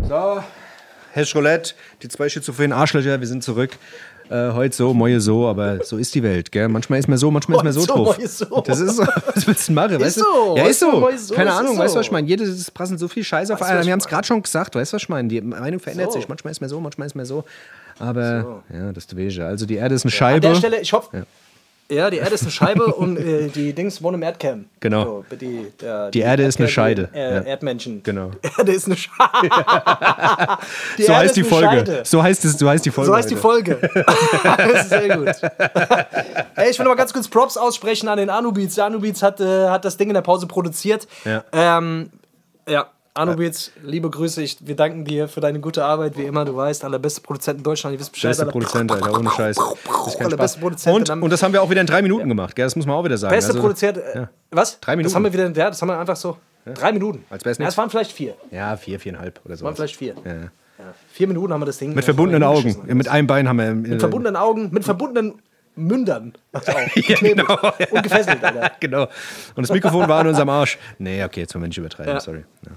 [SPEAKER 2] So, Herr Scholett, die zwei schizophrenen Arschlöcher, wir sind zurück. Äh, heute so, morgen so, aber so ist die Welt, gell? Manchmal ist man so, manchmal ist man so
[SPEAKER 1] Heute so,
[SPEAKER 2] drauf.
[SPEAKER 1] so.
[SPEAKER 2] Das ist so, was willst du machen, weißt du?
[SPEAKER 1] so,
[SPEAKER 2] Ja,
[SPEAKER 1] heute
[SPEAKER 2] ist
[SPEAKER 1] so,
[SPEAKER 2] so.
[SPEAKER 1] so,
[SPEAKER 2] Keine Ahnung, weißt du,
[SPEAKER 1] so.
[SPEAKER 2] was ich meine? Jedes passen so viel Scheiße auf einen. Wir haben es gerade schon gesagt, weißt du, was ich meine? Die Meinung verändert
[SPEAKER 1] So.
[SPEAKER 2] sich. Manchmal ist man so, manchmal ist man so. Aber, ja, das ist Wege. Also, die Erde ist eine
[SPEAKER 1] An
[SPEAKER 2] Scheibe.
[SPEAKER 1] der Stelle, ich hoffe. Ja. Die Erde ist eine Scheibe und äh, die Dings wohnen im Erdkern.
[SPEAKER 2] Genau.
[SPEAKER 1] So, die, der,
[SPEAKER 2] Die Erde ist eine Scheide.
[SPEAKER 1] Äh,
[SPEAKER 2] Ja.
[SPEAKER 1] Erdmännchen.
[SPEAKER 2] Genau.
[SPEAKER 1] Die Erde ist eine Scheide. Die
[SPEAKER 2] so
[SPEAKER 1] Erde
[SPEAKER 2] heißt die Folge.
[SPEAKER 1] Scheide.
[SPEAKER 2] So heißt, es, so heißt die Folge.
[SPEAKER 1] So heißt die. Folge. das ist sehr gut. Ey, ich will noch mal ganz kurz Props aussprechen an den Anubeats. Der Anubeats hat, äh, hat das Ding in der Pause produziert.
[SPEAKER 2] Ja.
[SPEAKER 1] Ähm, ja. Anubeats, liebe Grüße. Ich, wir danken dir für deine gute Arbeit, wie immer. Du weißt, allerbeste Produzent in Deutschland. Ihr wisst Bescheid.
[SPEAKER 2] Beste. Produzent, Alter, ohne Scheiß. Das ist kein Spaß. Und,
[SPEAKER 1] in
[SPEAKER 2] und das haben wir auch wieder in drei Minuten gemacht, gell? Das muss man auch wieder sagen.
[SPEAKER 1] Beste
[SPEAKER 2] Also-
[SPEAKER 1] Produzent. Äh, Was?
[SPEAKER 2] Drei Minuten.
[SPEAKER 1] Das haben wir wieder. Ja, das haben wir einfach so. Drei Minuten.
[SPEAKER 2] Als wär's
[SPEAKER 1] ja, es waren vielleicht vier.
[SPEAKER 2] Ja, vier, viereinhalb oder so.
[SPEAKER 1] waren vielleicht vier.
[SPEAKER 2] Ja.
[SPEAKER 1] Ja. Vier Minuten haben wir das Ding.
[SPEAKER 2] Mit verbundenen Augen. Mit einem Bein haben wir.
[SPEAKER 1] Mit verbundenen Augen, mit verbundenen Mündern. Auch.
[SPEAKER 2] Ja, genau.
[SPEAKER 1] Und gefesselt, Alter.
[SPEAKER 2] genau. Und das Mikrofon war an unserem Arsch. Nee, okay, jetzt wollen wir nicht übertreiben,
[SPEAKER 1] Ja.
[SPEAKER 2] sorry. Ja.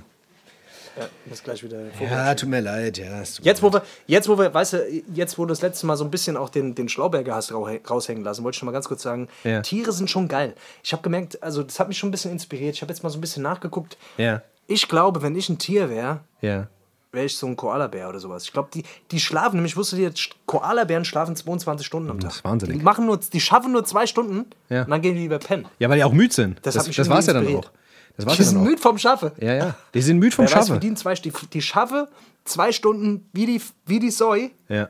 [SPEAKER 1] Ja, muss gleich wieder
[SPEAKER 2] Ja, tut mir leid, ja. es tut
[SPEAKER 1] Jetzt, wo wir, jetzt, wo wir, weißt du, jetzt, wo du das letzte Mal so ein bisschen auch den, den Schlauberger hast rau- raushängen lassen, wollte ich schon mal ganz kurz sagen,
[SPEAKER 2] Ja.
[SPEAKER 1] Tiere sind schon geil. Ich habe gemerkt, also das hat mich schon ein bisschen inspiriert. Ich habe jetzt mal so ein bisschen nachgeguckt.
[SPEAKER 2] Ja.
[SPEAKER 1] Ich glaube, wenn ich ein Tier wäre,
[SPEAKER 2] Ja.
[SPEAKER 1] wäre ich so ein Koalabär oder sowas. Ich glaube, die, die schlafen, nämlich wusste ihr, Koalabären schlafen 22 Stunden am Tag.
[SPEAKER 2] Das ist wahnsinnig.
[SPEAKER 1] Die, machen nur, die schaffen nur zwei Stunden
[SPEAKER 2] Ja.
[SPEAKER 1] und dann gehen die über pennen.
[SPEAKER 2] Ja, weil die auch müde sind.
[SPEAKER 1] Das
[SPEAKER 2] Das, das,
[SPEAKER 1] irgendwie
[SPEAKER 2] war's ja dann auch. Das war's
[SPEAKER 1] Die sind müde vom Schaffe.
[SPEAKER 2] Ja, ja. Die sind müde vom
[SPEAKER 1] Wer
[SPEAKER 2] Schaffe.
[SPEAKER 1] zwei, die, die schaffe zwei Stunden wie die, wie die Soi
[SPEAKER 2] Ja.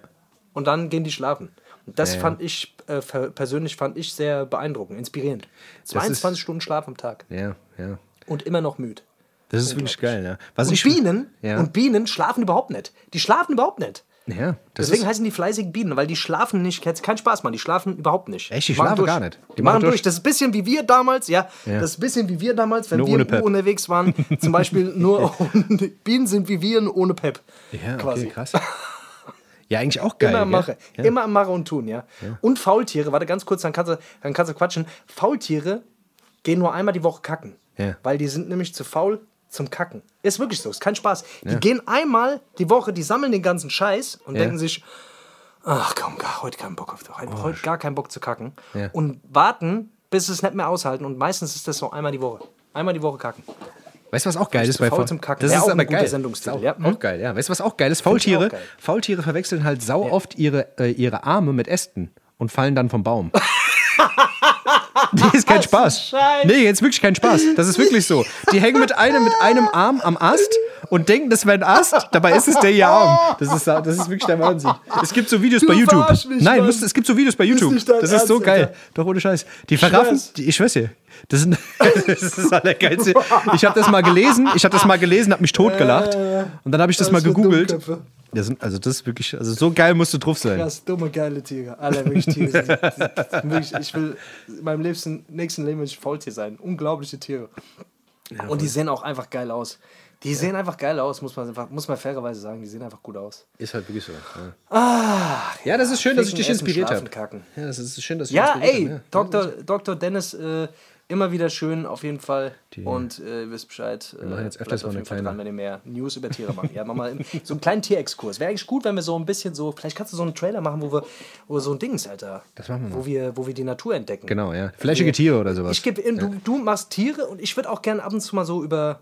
[SPEAKER 1] und dann gehen die schlafen. Und das
[SPEAKER 2] Ja, ja.
[SPEAKER 1] fand ich, äh, persönlich fand ich sehr beeindruckend, inspirierend. 22 Stunden Schlaf am Tag
[SPEAKER 2] Ja, ja.
[SPEAKER 1] und immer noch müde.
[SPEAKER 2] Das ist wirklich geil, ja. Was
[SPEAKER 1] Und
[SPEAKER 2] ich
[SPEAKER 1] Bienen,
[SPEAKER 2] ja.
[SPEAKER 1] und Bienen schlafen überhaupt nicht. Die schlafen überhaupt nicht.
[SPEAKER 2] Ja,
[SPEAKER 1] Deswegen heißen die fleißigen Bienen, weil die schlafen nicht, kein Spaß, Mann, die schlafen überhaupt nicht.
[SPEAKER 2] Echt, die
[SPEAKER 1] machen
[SPEAKER 2] schlafen
[SPEAKER 1] durch.
[SPEAKER 2] gar nicht?
[SPEAKER 1] Die, machen durch. Das ist ein bisschen wie wir damals, ja.
[SPEAKER 2] Ja.
[SPEAKER 1] Das ist ein bisschen wie wir damals, wenn
[SPEAKER 2] Nur
[SPEAKER 1] wir
[SPEAKER 2] ohne
[SPEAKER 1] im
[SPEAKER 2] Pep.
[SPEAKER 1] Unterwegs waren. Zum Beispiel nur Bienen sind wie wir, nur ohne Pep.
[SPEAKER 2] ja, okay,
[SPEAKER 1] quasi.
[SPEAKER 2] krass. Ja, eigentlich auch geil.
[SPEAKER 1] Immer am? Mache.
[SPEAKER 2] Ja.
[SPEAKER 1] Immer am Mache und tun, ja. Und Faultiere, warte ganz kurz, dann kannst, du, dann kannst du quatschen. Faultiere gehen nur einmal die Woche kacken.
[SPEAKER 2] Ja.
[SPEAKER 1] Weil die sind nämlich zu faul zum Kacken. Ist wirklich so, ist kein Spaß. Die gehen einmal die Woche, die sammeln den ganzen Scheiß und
[SPEAKER 2] Ja.
[SPEAKER 1] denken sich, ach komm, gar, heute keinen Bock auf heute, heute gar keinen Bock zu kacken.
[SPEAKER 2] Ja.
[SPEAKER 1] Und warten, bis sie es nicht mehr aushalten. Und meistens ist das so einmal die Woche. Einmal die Woche kacken.
[SPEAKER 2] Weißt du, was auch geil ist bei
[SPEAKER 1] faul
[SPEAKER 2] Faul-
[SPEAKER 1] zum Kacken.
[SPEAKER 2] Das ist
[SPEAKER 1] auch
[SPEAKER 2] aber
[SPEAKER 1] ein guter
[SPEAKER 2] geil.
[SPEAKER 1] Sendungstitel,
[SPEAKER 2] Ist
[SPEAKER 1] ja.
[SPEAKER 2] auch, auch geil, ja. Weißt du, was auch geil ist? Faultiere,
[SPEAKER 1] auch geil.
[SPEAKER 2] Faultiere verwechseln halt sau oft ihre, äh, ihre Arme mit Ästen und fallen dann vom Baum. Nee, ist kein Spaß.
[SPEAKER 1] Scheiß.
[SPEAKER 2] Nee, jetzt wirklich kein Spaß. Das ist wirklich so. Die hängen mit einem, mit einem Arm am Ast und denken, das wäre ein Ast. Dabei ist es der ihr Arm. Das ist, das ist wirklich der Wahnsinn. Es gibt so Videos bei YouTube.
[SPEAKER 1] mich,
[SPEAKER 2] Nein, musst, es gibt so Videos bei YouTube.
[SPEAKER 1] dein
[SPEAKER 2] Das ist so geil.
[SPEAKER 1] Alter.
[SPEAKER 2] Doch ohne Scheiß. Die verraffen, die, ich schwör's dir. Das, sind, das ist das Allergeilste. Ich habe das mal gelesen, ich habe das mal gelesen, habe mich totgelacht. Und dann habe ich das,
[SPEAKER 1] Das
[SPEAKER 2] mal gegoogelt. Das sind, also das ist wirklich, also so geil musst du drauf sein.
[SPEAKER 1] Krass, dumme, geile Tiere. Alle wirklich Tiere. Sind, wirklich, ich will in meinem nächsten, nächsten Leben will ich Faultier sein. Unglaubliche Tiere. Und die sehen auch einfach geil aus. Die sehen einfach geil aus, muss man, einfach, muss man fairerweise sagen. Die sehen einfach gut aus.
[SPEAKER 2] Ist halt wirklich so. Ja, ja das ist schön, dass ich dich
[SPEAKER 1] essen,
[SPEAKER 2] inspiriert habe. Ja, das ist schön, dass ich
[SPEAKER 1] Ja,
[SPEAKER 2] dich inspiriert
[SPEAKER 1] ey,
[SPEAKER 2] hab,
[SPEAKER 1] Dr. Dr. Dennis, äh, immer wieder schön, auf jeden Fall. Und äh, ihr wisst Bescheid. Wir
[SPEAKER 2] machen jetzt öfters mal eine kleine-
[SPEAKER 1] Dran, wenn ihr mehr News über Tiere machen. Ja, mach mal so einen kleinen Tierexkurs. Wäre eigentlich gut, wenn wir so ein bisschen so, vielleicht kannst du so einen Trailer machen, wo wir, wo wir so ein Dings, Alter.
[SPEAKER 2] Das machen wir mal.
[SPEAKER 1] Wo wir, wo wir die Natur entdecken.
[SPEAKER 2] Genau, ja. Flächige Tiere oder sowas.
[SPEAKER 1] Ich gebe in, du, du machst Tiere und ich würde auch gerne ab und zu mal so über.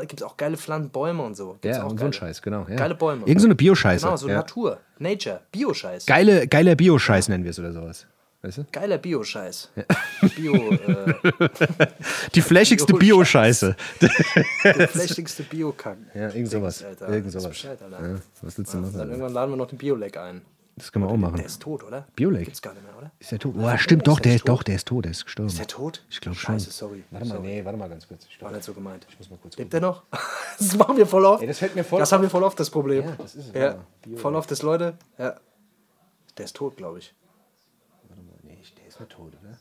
[SPEAKER 1] Gibt es auch geile Pflanzen, Bäume und so. Gibt's
[SPEAKER 2] ja,
[SPEAKER 1] auch
[SPEAKER 2] und so ein Scheiß, genau. Ja.
[SPEAKER 1] Geile Bäume.
[SPEAKER 2] Irgend so eine Bio-Scheiße.
[SPEAKER 1] Genau, so
[SPEAKER 2] ja.
[SPEAKER 1] Natur, Nature, Bio-Scheiß.
[SPEAKER 2] Geile, geiler Bio-Scheiß nennen wir es oder sowas. Weißt du?
[SPEAKER 1] Geiler Bio-Scheiß. Bio, äh,
[SPEAKER 2] Die flächigste. Bio-Scheiße.
[SPEAKER 1] der flächigste Bio-Kacken.
[SPEAKER 2] Ja, irgend sowas. Irgend sowas.
[SPEAKER 1] Bescheid, Alter.
[SPEAKER 2] Ja, was willst du
[SPEAKER 1] Dann
[SPEAKER 2] machen?
[SPEAKER 1] irgendwann laden wir noch den Bioleg ein.
[SPEAKER 2] Das können wir auch machen.
[SPEAKER 1] Der ist tot, oder?
[SPEAKER 2] Bioleg?
[SPEAKER 1] Gibt's gar nicht mehr, oder?
[SPEAKER 2] Ist der tot? Oh, stimmt, doch, der ist, doch, der ist tot, der ist gestorben.
[SPEAKER 1] Ist der tot?
[SPEAKER 2] Ich glaube schon.
[SPEAKER 1] Scheiße, sorry.
[SPEAKER 2] Warte mal,
[SPEAKER 1] sorry.
[SPEAKER 2] nee, warte mal ganz kurz. Ich
[SPEAKER 1] War nicht so gemeint.
[SPEAKER 2] ich muss mal kurz
[SPEAKER 1] Lebt der noch? Das machen wir voll oft.
[SPEAKER 2] Ey, das fällt mir voll
[SPEAKER 1] Das haben wir voll oft, das Problem.
[SPEAKER 2] Ja, das ist es,
[SPEAKER 1] Ja, voll oft, das Leute. Ja. Der ist tot, glaube ich.
[SPEAKER 2] Nee, der ist nicht tot, oder?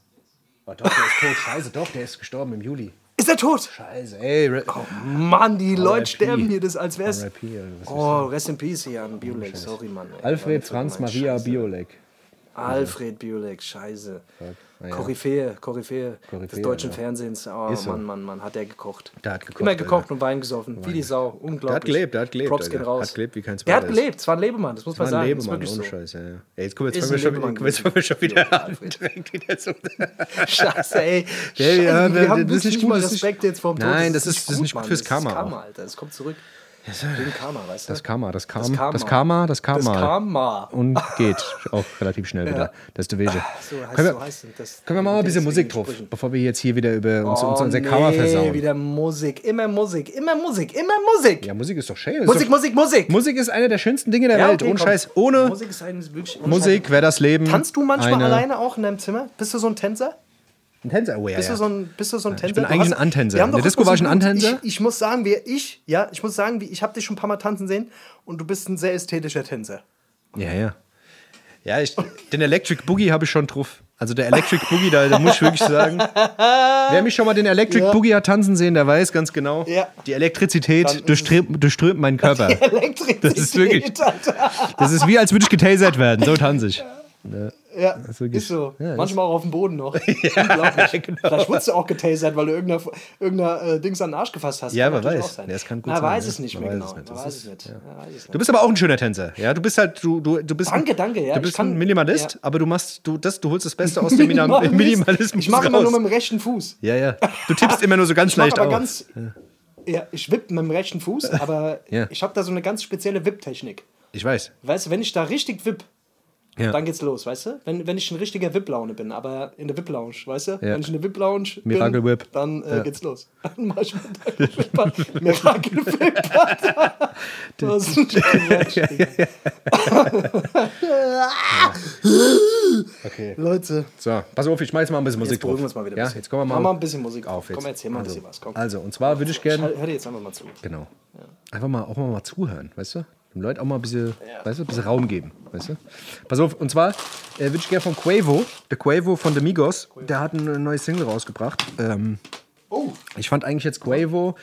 [SPEAKER 2] Oh, doch, der ist tot. Scheiße, doch, der ist gestorben im Juli.
[SPEAKER 1] Ist er tot?
[SPEAKER 2] Scheiße, ey. Re
[SPEAKER 1] Mann, die Leute sterben hier, das als wär's.
[SPEAKER 2] RIP,
[SPEAKER 1] Oh, rest in peace hier an Bioleg. Sorry, Mann. ey.
[SPEAKER 2] Alfred Franz. Maria
[SPEAKER 1] Scheiße. Alfred Bioleg, scheiße.
[SPEAKER 2] naja.
[SPEAKER 1] Koryphäe, Koryphäe des
[SPEAKER 2] Koryphäe,
[SPEAKER 1] deutschen
[SPEAKER 2] ja.
[SPEAKER 1] Fernsehens. Oh,
[SPEAKER 2] so.
[SPEAKER 1] Mann, Mann, Mann, hat der gekocht.
[SPEAKER 2] Der hat gekocht,
[SPEAKER 1] Immer
[SPEAKER 2] Alter.
[SPEAKER 1] gekocht und Wein gesoffen. Wie die Sau. Unglaublich.
[SPEAKER 2] Der hat gelebt, der hat gelebt,
[SPEAKER 1] Props
[SPEAKER 2] Alter.
[SPEAKER 1] gehen raus.
[SPEAKER 2] Hat gelebt wie kein
[SPEAKER 1] Der hat gelebt. Es war ein Lebemann, das muss man sagen. Das
[SPEAKER 2] Lebemann, ohne
[SPEAKER 1] so.
[SPEAKER 2] Scheiß, ja, ja. Ey, jetzt, fangen wir schon,
[SPEAKER 1] Lebemann
[SPEAKER 2] jetzt fangen wir schon wieder
[SPEAKER 1] gewesen.
[SPEAKER 2] an.
[SPEAKER 1] Scheiße, ey.
[SPEAKER 2] Ja,
[SPEAKER 1] Scheiße,
[SPEAKER 2] ja,
[SPEAKER 1] wir
[SPEAKER 2] das
[SPEAKER 1] haben wirklich
[SPEAKER 2] nicht gut,
[SPEAKER 1] mal
[SPEAKER 2] das
[SPEAKER 1] Respekt jetzt vom.
[SPEAKER 2] Nein, das ist- das nicht gut fürs
[SPEAKER 1] Das
[SPEAKER 2] Karma
[SPEAKER 1] ist
[SPEAKER 2] auch.
[SPEAKER 1] Karma, Alter. Das kommt zurück. Wegen Karma, weißt du?
[SPEAKER 2] Das Karma, das Karma,
[SPEAKER 1] Das Karma.
[SPEAKER 2] das Karma, das Karma.
[SPEAKER 1] Das Karma.
[SPEAKER 2] Und geht auch relativ schnell wieder. Das ist.
[SPEAKER 1] So heißt,
[SPEAKER 2] Können wir,
[SPEAKER 1] so heißt das.
[SPEAKER 2] können wir mal ein bisschen Musik drauf, bevor wir jetzt hier wieder über uns, uns
[SPEAKER 1] Oh,
[SPEAKER 2] unser Karma
[SPEAKER 1] nee,
[SPEAKER 2] versauen.
[SPEAKER 1] wieder Musik. Immer Musik. Immer Musik. Immer Musik.
[SPEAKER 2] Ja, Musik ist doch schön.
[SPEAKER 1] Musik,
[SPEAKER 2] doch,
[SPEAKER 1] Musik, Musik.
[SPEAKER 2] Musik ist eine der schönsten Dinge der
[SPEAKER 1] Ja,
[SPEAKER 2] Welt.
[SPEAKER 1] okay,
[SPEAKER 2] Ohne
[SPEAKER 1] komm.
[SPEAKER 2] Scheiß. Ohne
[SPEAKER 1] Musik
[SPEAKER 2] Musik wäre das Leben.
[SPEAKER 1] Tanzt du manchmal
[SPEAKER 2] eine,
[SPEAKER 1] alleine auch in deinem Zimmer? Bist du so ein Tänzer?
[SPEAKER 2] Ein Tänzer, ja.
[SPEAKER 1] Bist,
[SPEAKER 2] ja.
[SPEAKER 1] du so ein, bist du so ein Tänzer?
[SPEAKER 2] bin
[SPEAKER 1] Du
[SPEAKER 2] eigentlich
[SPEAKER 1] hast-
[SPEAKER 2] ein
[SPEAKER 1] haben
[SPEAKER 2] In der Disco war ich ein. Antänzer.
[SPEAKER 1] Ich, ich muss sagen, wir, ich, ja, ich muss sagen, wie, ich habe dich schon ein paar Mal tanzen sehen und du bist ein sehr ästhetischer Tänzer.
[SPEAKER 2] Ja, ja. Ja, ich, den Electric Boogie habe ich schon drauf. Also der Electric Boogie, da, da muss ich wirklich sagen. Wer mich schon mal den Electric
[SPEAKER 1] Ja.
[SPEAKER 2] Boogie hat tanzen sehen, der weiß ganz genau.
[SPEAKER 1] Ja.
[SPEAKER 2] Die Elektrizität durchströmt, durchströmt meinen Körper.
[SPEAKER 1] Elektrizität.
[SPEAKER 2] Das ist wirklich-. Das ist wie, als würde ich getasert werden. So tanze ich.
[SPEAKER 1] Ja,
[SPEAKER 2] ist wirklich-
[SPEAKER 1] ist so.
[SPEAKER 2] ja,
[SPEAKER 1] Manchmal auch auf dem Boden noch. Unglaublich.
[SPEAKER 2] genau.
[SPEAKER 1] Vielleicht wurdest du auch getasert, weil du irgendeiner, irgendeiner äh, Dings an den Arsch gefasst hast.
[SPEAKER 2] Ja, wer weiß.
[SPEAKER 1] auch sein.
[SPEAKER 2] Ja, das kann gut
[SPEAKER 1] Man
[SPEAKER 2] sein,
[SPEAKER 1] weiß
[SPEAKER 2] ja.
[SPEAKER 1] es nicht
[SPEAKER 2] Man
[SPEAKER 1] mehr
[SPEAKER 2] weiß
[SPEAKER 1] genau.
[SPEAKER 2] es nicht.
[SPEAKER 1] Man
[SPEAKER 2] Das
[SPEAKER 1] weiß
[SPEAKER 2] ist-
[SPEAKER 1] es nicht. Man weiß es nicht.
[SPEAKER 2] Du bist aber auch ein schöner Tänzer. Ja, du bist halt, du, du, du bist.
[SPEAKER 1] Danke, danke, ja.
[SPEAKER 2] Du bist
[SPEAKER 1] kann-
[SPEAKER 2] ein Minimalist,
[SPEAKER 1] ja.
[SPEAKER 2] aber du machst, du, das, du holst das Beste aus dem Minimalismus. Minimalismus
[SPEAKER 1] Ich mache immer nur mit dem rechten Fuß.
[SPEAKER 2] Ja, ja. Du tippst immer nur so ganz leicht
[SPEAKER 1] aber
[SPEAKER 2] auf.
[SPEAKER 1] ganz. Ja, ich wipp mit dem rechten Fuß, aber
[SPEAKER 2] Ja.
[SPEAKER 1] ich habe da so eine ganz spezielle Wipptechnik.
[SPEAKER 2] Ich weiß.
[SPEAKER 1] Weißt du, wenn ich da richtig wipp,
[SPEAKER 2] Ja.
[SPEAKER 1] dann geht's los, weißt du? Wenn, wenn ich ein richtiger Wip-Laune bin, aber in der Wip-Lounge, weißt du?
[SPEAKER 2] Ja.
[SPEAKER 1] Wenn ich in der Wip-Lounge bin,
[SPEAKER 2] Miracle Whip.
[SPEAKER 1] dann äh,
[SPEAKER 2] Ja.
[SPEAKER 1] geht's los. Dann mach ich mit deinem Wipper Miracle Whip. Alter. Das ist ein.
[SPEAKER 2] Okay.
[SPEAKER 1] Leute,
[SPEAKER 2] So, pass auf, ich schmeiß jetzt mal ein bisschen Musik
[SPEAKER 1] jetzt
[SPEAKER 2] drauf.
[SPEAKER 1] uns mal wieder ein
[SPEAKER 2] ja, jetzt kommen wir mal,
[SPEAKER 1] Mach mal ein bisschen Musik
[SPEAKER 2] auf. Jetzt.
[SPEAKER 1] Komm, erzähl mal ein
[SPEAKER 2] also,
[SPEAKER 1] bisschen was. Komm.
[SPEAKER 2] Also, und zwar würde ich gerne,
[SPEAKER 1] hör hör dir jetzt einfach mal zu.
[SPEAKER 2] genau, einfach mal auch mal, mal zuhören, weißt du? Den Leuten auch mal ein bisschen, weißt du, ein bisschen Raum geben, weißt du? Pass auf, und zwar äh, würde ich gerne von Quavo, der Quavo von The Migos, der hat eine neue Single rausgebracht. Ähm,
[SPEAKER 1] Oh,
[SPEAKER 2] ich fand eigentlich jetzt Quavo,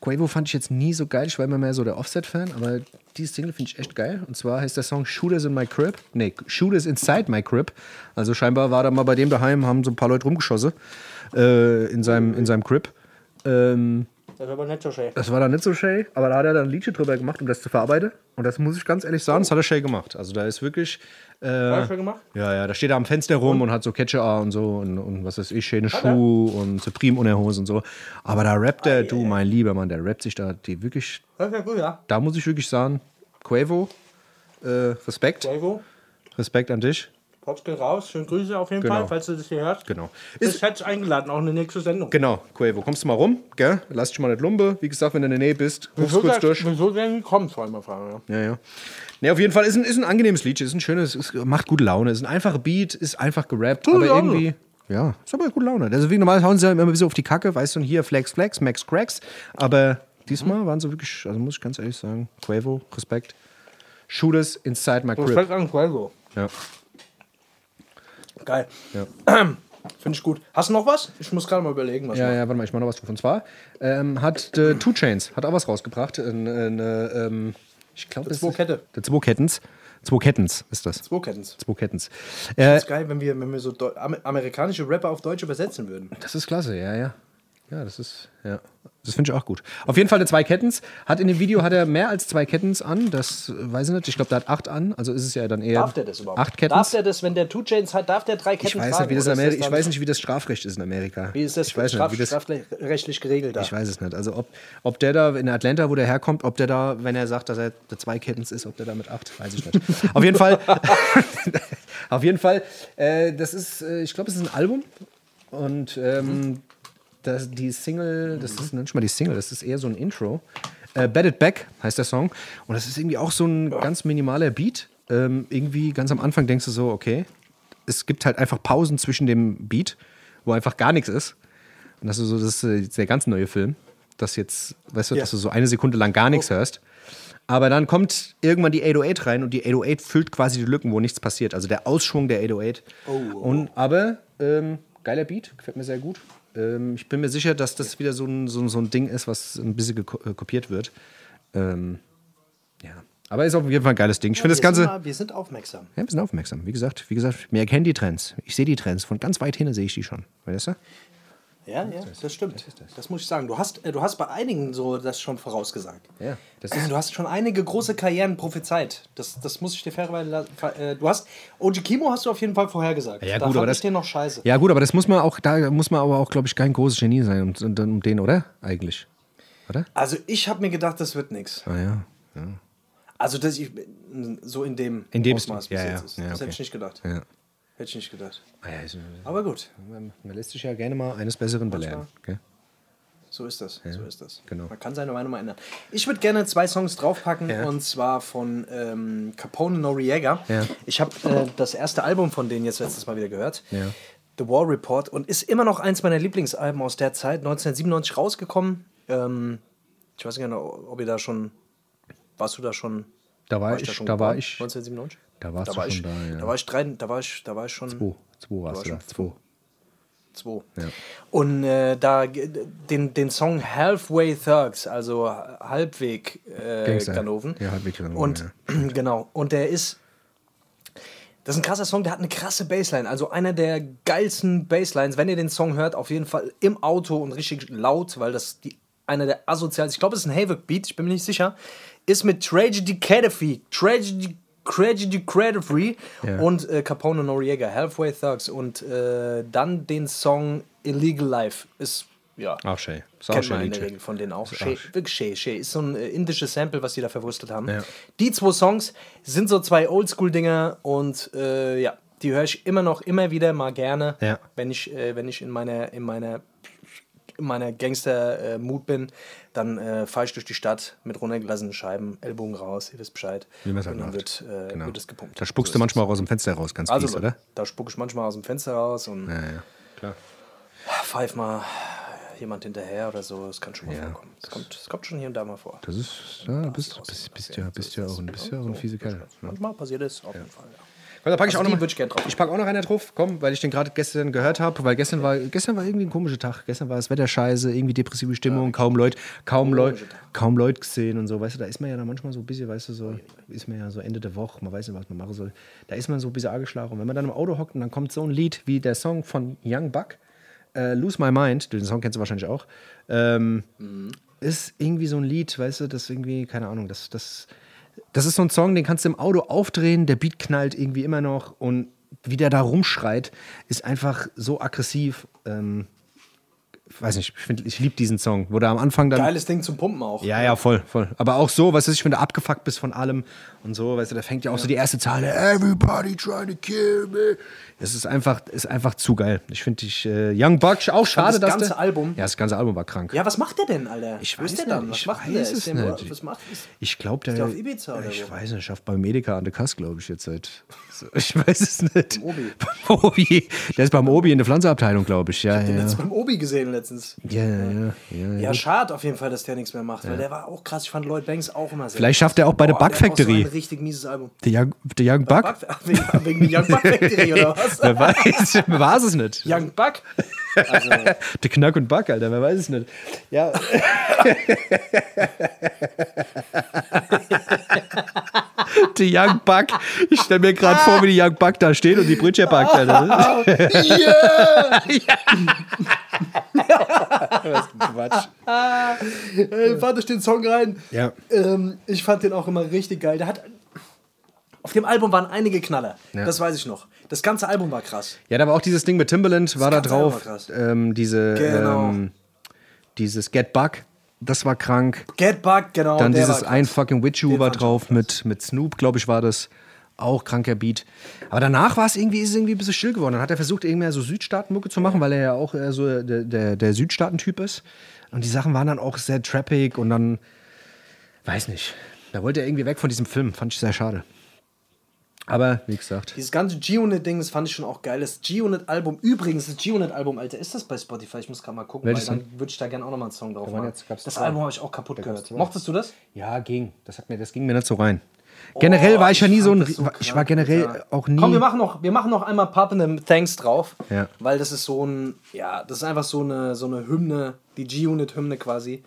[SPEAKER 2] Quavo fand ich jetzt nie so geil, ich war immer mehr so der Offset-Fan, aber diese Single finde ich echt geil. Und zwar heißt der Song Shooters in My Crib. Nee, Shooters Inside My Crib. Also scheinbar war da mal bei dem daheim, haben so ein paar Leute rumgeschossen äh, in, seinem, in seinem Crib. Ähm,
[SPEAKER 1] das ist aber nicht so schön.
[SPEAKER 2] das war dann nicht so Shay, aber da hat er dann ein Liedchen drüber gemacht, um das zu verarbeiten. Und das muss ich ganz ehrlich sagen, das hat er Shay gemacht. Also da ist wirklich. Äh,
[SPEAKER 1] Hast du gemacht?
[SPEAKER 2] ja, ja, da steht er am Fenster rum und, hat so Catcher und so und, und was weiß ich, schöne Schuhe und Supreme Unterhose und so. Aber da rappt der, du, mein lieber Mann, der rappt sich da die wirklich.
[SPEAKER 1] Das ist ja gut, ja.
[SPEAKER 2] Da muss ich wirklich sagen, Quavo, äh, Respekt.
[SPEAKER 1] Quavo,
[SPEAKER 2] Respekt an dich.
[SPEAKER 1] Pops geht raus. Schöne Grüße auf jeden
[SPEAKER 2] Genau.
[SPEAKER 1] Fall, falls du das hier hörst.
[SPEAKER 2] Genau.
[SPEAKER 1] Ich hätte dich eingeladen, auch in die nächste Sendung.
[SPEAKER 2] Genau, Quavo, kommst du mal rum, gell? Lass dich mal nicht lumpe. Wie gesagt, wenn du in der Nähe bist, rufst kurz durch.
[SPEAKER 1] Wieso denn kommt, vor allem mal fragen. Ja.
[SPEAKER 2] Ja, ja. Ne, auf jeden Fall ist ein, ist ein angenehmes Lied, ist ein schönes, ist, macht gute Laune, ist ein einfacher Beat, ist einfach gerappt, aber
[SPEAKER 1] Laune.
[SPEAKER 2] irgendwie, ja, ist aber gute Laune. Also wie normal hauen sie ja immer ein bisschen auf die Kacke, weißt du, und hier Flex Flex, Max Cracks, aber diesmal waren sie wirklich, also muss ich ganz ehrlich sagen, Quavo, Respekt. Shooters inside my crib.
[SPEAKER 1] Respekt an Quavo.
[SPEAKER 2] Ja.
[SPEAKER 1] Geil.
[SPEAKER 2] Ja.
[SPEAKER 1] Finde ich gut. Hast du noch was? Ich muss gerade mal überlegen, was
[SPEAKER 2] Ja, ja, warte mal, ich mache noch was. Und zwar hat hat äh, Two Chains hat auch was rausgebracht. Ein, ein, äh, ähm, ich glaube, das
[SPEAKER 1] Zwei
[SPEAKER 2] ist-
[SPEAKER 1] Kette.
[SPEAKER 2] Der Zwei Kettens. Zwei Kettens ist das.
[SPEAKER 1] Zwei Kettens.
[SPEAKER 2] Zwei Kettens. Äh,
[SPEAKER 1] ist geil, wenn wir, wenn wir so Deu amerikanische Rapper auf Deutsch übersetzen würden.
[SPEAKER 2] Das ist klasse, ja, ja. Ja, das ist, ja. Das finde ich auch gut. Auf jeden Fall der zwei Kettens. Hat in dem Video hat er mehr als zwei Kettens an. Das weiß ich nicht. Ich glaube, der hat acht an. Also ist es ja dann eher.
[SPEAKER 1] Darf der das überhaupt?
[SPEAKER 2] Acht Kettens.
[SPEAKER 1] Darf der das, wenn der Two Chains hat, darf der drei Ketten
[SPEAKER 2] ich weiß,
[SPEAKER 1] tragen?
[SPEAKER 2] nicht, wie das in Ameri ich weiß nicht, wie das Strafrecht ist in Amerika.
[SPEAKER 1] Wie ist das,
[SPEAKER 2] ich weiß
[SPEAKER 1] straf
[SPEAKER 2] nicht, wie das,
[SPEAKER 1] strafrechtlich geregelt da?
[SPEAKER 2] Ich weiß es nicht. Also ob, ob der da in Atlanta, wo der herkommt, ob der da, wenn er sagt, dass er der zwei Kettens ist, ob der da mit acht, weiß ich nicht. auf jeden Fall, auf jeden Fall, äh, das ist, äh, ich glaube, es ist ein Album und ähm, das, die Single, das ist nicht mal die Single, das ist eher so ein Intro. Äh, Bet It Back heißt der Song und das ist irgendwie auch so ein ganz minimaler Beat. Ähm, irgendwie ganz am Anfang denkst du so, okay, es gibt halt einfach Pausen zwischen dem Beat, wo einfach gar nichts ist. Und das ist so, das ist äh, der ganz neue Film. Dass jetzt, weißt du,
[SPEAKER 1] Ja.
[SPEAKER 2] dass du so eine Sekunde lang gar nichts hörst. Aber dann kommt irgendwann die 808 rein und die 808 füllt quasi die Lücken, wo nichts passiert. Also der Ausschwung der 808. Und, aber ähm, geiler Beat, gefällt mir sehr gut. Ähm, ich bin mir sicher, dass das wieder so ein, so, so ein Ding ist, was ein bisschen äh, kopiert wird. Ähm, ja. Aber ist auf jeden Fall ein geiles Ding. Ich finde das
[SPEAKER 1] wir
[SPEAKER 2] Ganze.
[SPEAKER 1] Sind mal, wir sind aufmerksam.
[SPEAKER 2] Ja, wir sind aufmerksam. Wie gesagt, wie gesagt, wir erkennen die Trends. Ich sehe die Trends. Von ganz weit hin sehe ich die schon. Weißt du?
[SPEAKER 1] Ja, ja, das stimmt. Das muss ich sagen. Du hast, äh, du hast bei einigen so das schon vorausgesagt.
[SPEAKER 2] Ja, das
[SPEAKER 1] Äh, Du hast schon einige große Karrieren prophezeit. Das, das muss ich dir fairerweise. Äh, du hast. Oji Kimo hast du auf jeden Fall vorhergesagt.
[SPEAKER 2] Ja,
[SPEAKER 1] da
[SPEAKER 2] gut, aber
[SPEAKER 1] ich
[SPEAKER 2] das-
[SPEAKER 1] den noch scheiße.
[SPEAKER 2] Ja, gut, aber das muss man auch, da muss man aber auch, glaube ich, kein großes Genie sein, um, um, um den, oder? Eigentlich. Oder?
[SPEAKER 1] Also ich habe mir gedacht, das wird nichts.
[SPEAKER 2] Ah ja.
[SPEAKER 1] Also dass ich so in dem
[SPEAKER 2] In dem
[SPEAKER 1] Ausmaß.
[SPEAKER 2] Ja,
[SPEAKER 1] bis
[SPEAKER 2] ja.
[SPEAKER 1] jetzt ist.
[SPEAKER 2] Ja,
[SPEAKER 1] Das
[SPEAKER 2] okay.
[SPEAKER 1] hätte ich nicht gedacht.
[SPEAKER 2] Ja.
[SPEAKER 1] Hätte ich nicht gedacht.
[SPEAKER 2] Ah, ja also,
[SPEAKER 1] Aber gut,
[SPEAKER 2] man, man lässt sich ja gerne mal eines Besseren belehren. Okay?
[SPEAKER 1] so ist das. so ist das.
[SPEAKER 2] genau.
[SPEAKER 1] Man kann seine Meinung mal ändern. Ich würde gerne zwei Songs draufpacken
[SPEAKER 2] Ja.
[SPEAKER 1] und zwar von ähm, Capone Noriega.
[SPEAKER 2] Ja.
[SPEAKER 1] Ich habe äh, das erste Album von denen jetzt letztes Mal wieder gehört.
[SPEAKER 2] Ja.
[SPEAKER 1] The War Report und ist immer noch eins meiner Lieblingsalben aus der Zeit, 1997 rausgekommen. Ähm, ich weiß nicht genau, ob ihr da schon. Warst du da schon?
[SPEAKER 2] Da war
[SPEAKER 1] ich
[SPEAKER 2] ich,
[SPEAKER 1] schon
[SPEAKER 2] da war ich.
[SPEAKER 1] 1997?
[SPEAKER 2] Da warst du
[SPEAKER 1] war
[SPEAKER 2] schon
[SPEAKER 1] ich,
[SPEAKER 2] da, ja.
[SPEAKER 1] Da war ich drei, da war ich, da war ich schon.
[SPEAKER 2] Zwei. Zwei warst
[SPEAKER 1] war
[SPEAKER 2] du da. Zwei.
[SPEAKER 1] Zwei.
[SPEAKER 2] Ja.
[SPEAKER 1] Und äh, da den, den Song Halfway Thugs, also Halbweg äh. Ganoven.
[SPEAKER 2] Ja, Halbweg Ganoven,
[SPEAKER 1] Und genau. Und der ist. Das ist ein krasser Song, der hat eine krasse Bassline. Also einer der geilsten Basslines. Wenn ihr den Song hört, auf jeden Fall im Auto und richtig laut, weil das die, einer der asozialsten, ich glaube, es ist ein Havok-Beat, ich bin mir nicht sicher, ist mit Tragedy Cadafy. Tragedy Tragedy Credit Free
[SPEAKER 2] Ja.
[SPEAKER 1] und äh, Capone Noriega, Halfway Thugs und äh, dann den Song Illegal Life. Ist ja.
[SPEAKER 2] Ach, Shay. Ist auch ein
[SPEAKER 1] in der
[SPEAKER 2] Liedchen.
[SPEAKER 1] Regel von denen auch. Shay, wirklich Shay. Shay ist so ein äh, indisches Sample, was die da verwurstet haben.
[SPEAKER 2] Ja.
[SPEAKER 1] Die zwei Songs sind so zwei Oldschool-Dinger und äh, ja, die höre ich immer noch, immer wieder mal gerne,
[SPEAKER 2] Ja.
[SPEAKER 1] wenn ich, äh, wenn ich in meiner, in meiner, in meiner Gangster-Mut bin, dann äh, fahre ich durch die Stadt mit runtergelassenen Scheiben, Ellbogen raus, ihr wisst Bescheid.
[SPEAKER 2] Wie man's halt
[SPEAKER 1] und dann wird, äh,
[SPEAKER 2] Genau.
[SPEAKER 1] wird es gepumpt.
[SPEAKER 2] Da spuckst
[SPEAKER 1] So
[SPEAKER 2] du manchmal auch aus dem Fenster raus, ganz
[SPEAKER 1] es. Also,
[SPEAKER 2] fies, oder?
[SPEAKER 1] da spucke ich manchmal aus dem Fenster raus und
[SPEAKER 2] Ja, ja. Klar.
[SPEAKER 1] pfeif mal jemand hinterher oder so. Das kann schon mal
[SPEAKER 2] Ja.
[SPEAKER 1] vorkommen. Das kommt, das kommt schon hier und da mal vor.
[SPEAKER 2] Das ist, ja, du bist, bist, bist, ja, bist ja auch ein, bist ja auch ein fiese Kerl. Ja.
[SPEAKER 1] Manchmal passiert es auf jeden Fall. Ja.
[SPEAKER 2] Komm, da packe ich
[SPEAKER 1] Also
[SPEAKER 2] auch noch mal,
[SPEAKER 1] würd ich drauf.
[SPEAKER 2] Ich packe auch noch einer drauf, komm, weil ich den gerade gestern gehört habe, weil gestern war, gestern war irgendwie ein komischer Tag. Gestern war das Wetter scheiße, irgendwie depressive Stimmung, kaum Leute, kaum Leute, kaum Leute gesehen und so. Weißt du, da ist man ja dann manchmal so ein bisschen, weißt du, so, ist man ja so Ende der Woche, man weiß nicht, was man machen soll. Da ist man so ein bisschen angeschlagen. Und wenn man dann im Auto hockt und dann kommt so ein Lied wie der Song von Young Buck, äh, Lose My Mind, den Song kennst du wahrscheinlich auch, ähm, ist irgendwie so ein Lied, weißt du, das irgendwie, keine Ahnung, das, das, das ist so ein Song, den kannst du im Auto aufdrehen, der Beat knallt irgendwie immer noch und wie der da rumschreit, ist einfach so aggressiv. Ähm, weiß nicht, ich, find- ich liebe diesen Song, wo der am Anfang dann.
[SPEAKER 1] Geiles Ding zum Pumpen auch.
[SPEAKER 2] Ja, ja, voll, voll. Aber auch so, weißt du, ich, wenn du abgefuckt bist von allem und so, weißt du, da fängt ja auch so die erste Zahl, everybody trying to kill me. Das ist einfach, ist einfach zu geil. Ich finde dich, äh, Young Buck, auch schade,
[SPEAKER 1] das
[SPEAKER 2] dass
[SPEAKER 1] ganze
[SPEAKER 2] der,
[SPEAKER 1] Album-
[SPEAKER 2] Ja, das ganze Album war krank.
[SPEAKER 1] Ja, was macht der denn, Alter?
[SPEAKER 2] Ich weiß
[SPEAKER 1] ist der
[SPEAKER 2] nicht,
[SPEAKER 1] dann? Was
[SPEAKER 2] ich
[SPEAKER 1] macht
[SPEAKER 2] weiß
[SPEAKER 1] der?
[SPEAKER 2] es
[SPEAKER 1] Ist der
[SPEAKER 2] nicht.
[SPEAKER 1] Was macht ist
[SPEAKER 2] Ich glaube, der,
[SPEAKER 1] der auf Ibiza oder
[SPEAKER 2] Ich
[SPEAKER 1] wo?
[SPEAKER 2] weiß nicht, schafft bei Medica an der Kass, glaube ich, jetzt seit. Ich weiß es nicht.
[SPEAKER 1] Beim Obi.
[SPEAKER 2] Beim Obi. Der ist beim Obi in der Pflanzenabteilung, glaube ich. Ja,
[SPEAKER 1] Den
[SPEAKER 2] ja.
[SPEAKER 1] jetzt beim Obi gesehen letztens.
[SPEAKER 2] Ja, ja, ja. ja,
[SPEAKER 1] Ja, schade auf jeden Fall, dass der nichts mehr macht, weil der war auch krass. Ich fand Lloyd Banks auch immer sehr
[SPEAKER 2] Vielleicht schafft er auch bei der
[SPEAKER 1] Boah,
[SPEAKER 2] Bug Factory.
[SPEAKER 1] So ein richtig mieses Album.
[SPEAKER 2] Der Young, der Young Buck?
[SPEAKER 1] Bug, wegen, der Young Buck Factory oder was?
[SPEAKER 2] Wer weiß, wer weiß es nicht.
[SPEAKER 1] Young Buck? Also,
[SPEAKER 2] Der Knack und Buck, Alter, wer weiß es nicht. Ja. die Young Buck. Ich stelle mir gerade vor, wie die Young Buck da steht und die Brötchen backt, Alter. Was ein Quatsch.
[SPEAKER 1] äh, fand ich den Song rein.
[SPEAKER 2] Ja.
[SPEAKER 1] Ähm, ich fand den auch immer richtig geil. Der hat. Auf dem Album waren einige Knaller.
[SPEAKER 2] Ja.
[SPEAKER 1] Das weiß ich noch. Das ganze Album war krass.
[SPEAKER 2] Ja, da war auch dieses Ding mit Timbaland, war da
[SPEAKER 1] ganze
[SPEAKER 2] drauf.
[SPEAKER 1] Album war krass.
[SPEAKER 2] Ähm, diese,
[SPEAKER 1] Genau.
[SPEAKER 2] ähm, dieses Get Buck, das war krank.
[SPEAKER 1] Get Bug, genau.
[SPEAKER 2] Dann dieses Ein. Fucking Witchu
[SPEAKER 1] Den
[SPEAKER 2] war drauf mit, mit Snoop, glaube ich, war das. Auch kranker Beat. Aber danach war es irgendwie, ist es irgendwie ein bisschen still geworden. Dann hat er versucht, irgendwie mehr so Südstaaten-Mucke zu machen, weil er ja auch eher so der, der, der Südstaaten-Typ ist. Und die Sachen waren dann auch sehr trappig und dann, weiß nicht. Da wollte er irgendwie weg von diesem Film. Fand ich sehr schade. Aber, wie gesagt.
[SPEAKER 1] Dieses ganze G-Unit-Ding, das fand ich schon auch geil. Das G-Unit-Album, übrigens, das G-Unit-Album, Alter, ist das bei Spotify? Ich muss gerade mal gucken,
[SPEAKER 2] Welches
[SPEAKER 1] weil dann würde ich da gerne auch nochmal einen Song drauf machen.
[SPEAKER 2] jetzt-
[SPEAKER 1] Das. Album habe ich auch kaputt gehört. Mochtest du das?
[SPEAKER 2] Ja, ging. Das, hat mir, das ging mir nicht so rein. Generell war ich ja nie so ein.
[SPEAKER 1] Oh, so
[SPEAKER 2] ich war generell
[SPEAKER 1] Alter.
[SPEAKER 2] auch nie.
[SPEAKER 1] Komm, wir machen noch, wir machen noch einmal Pappen Thanks drauf.
[SPEAKER 2] Ja.
[SPEAKER 1] Weil das ist so ein, ja, das ist einfach so eine, so eine Hymne, die G-Unit-Hymne quasi.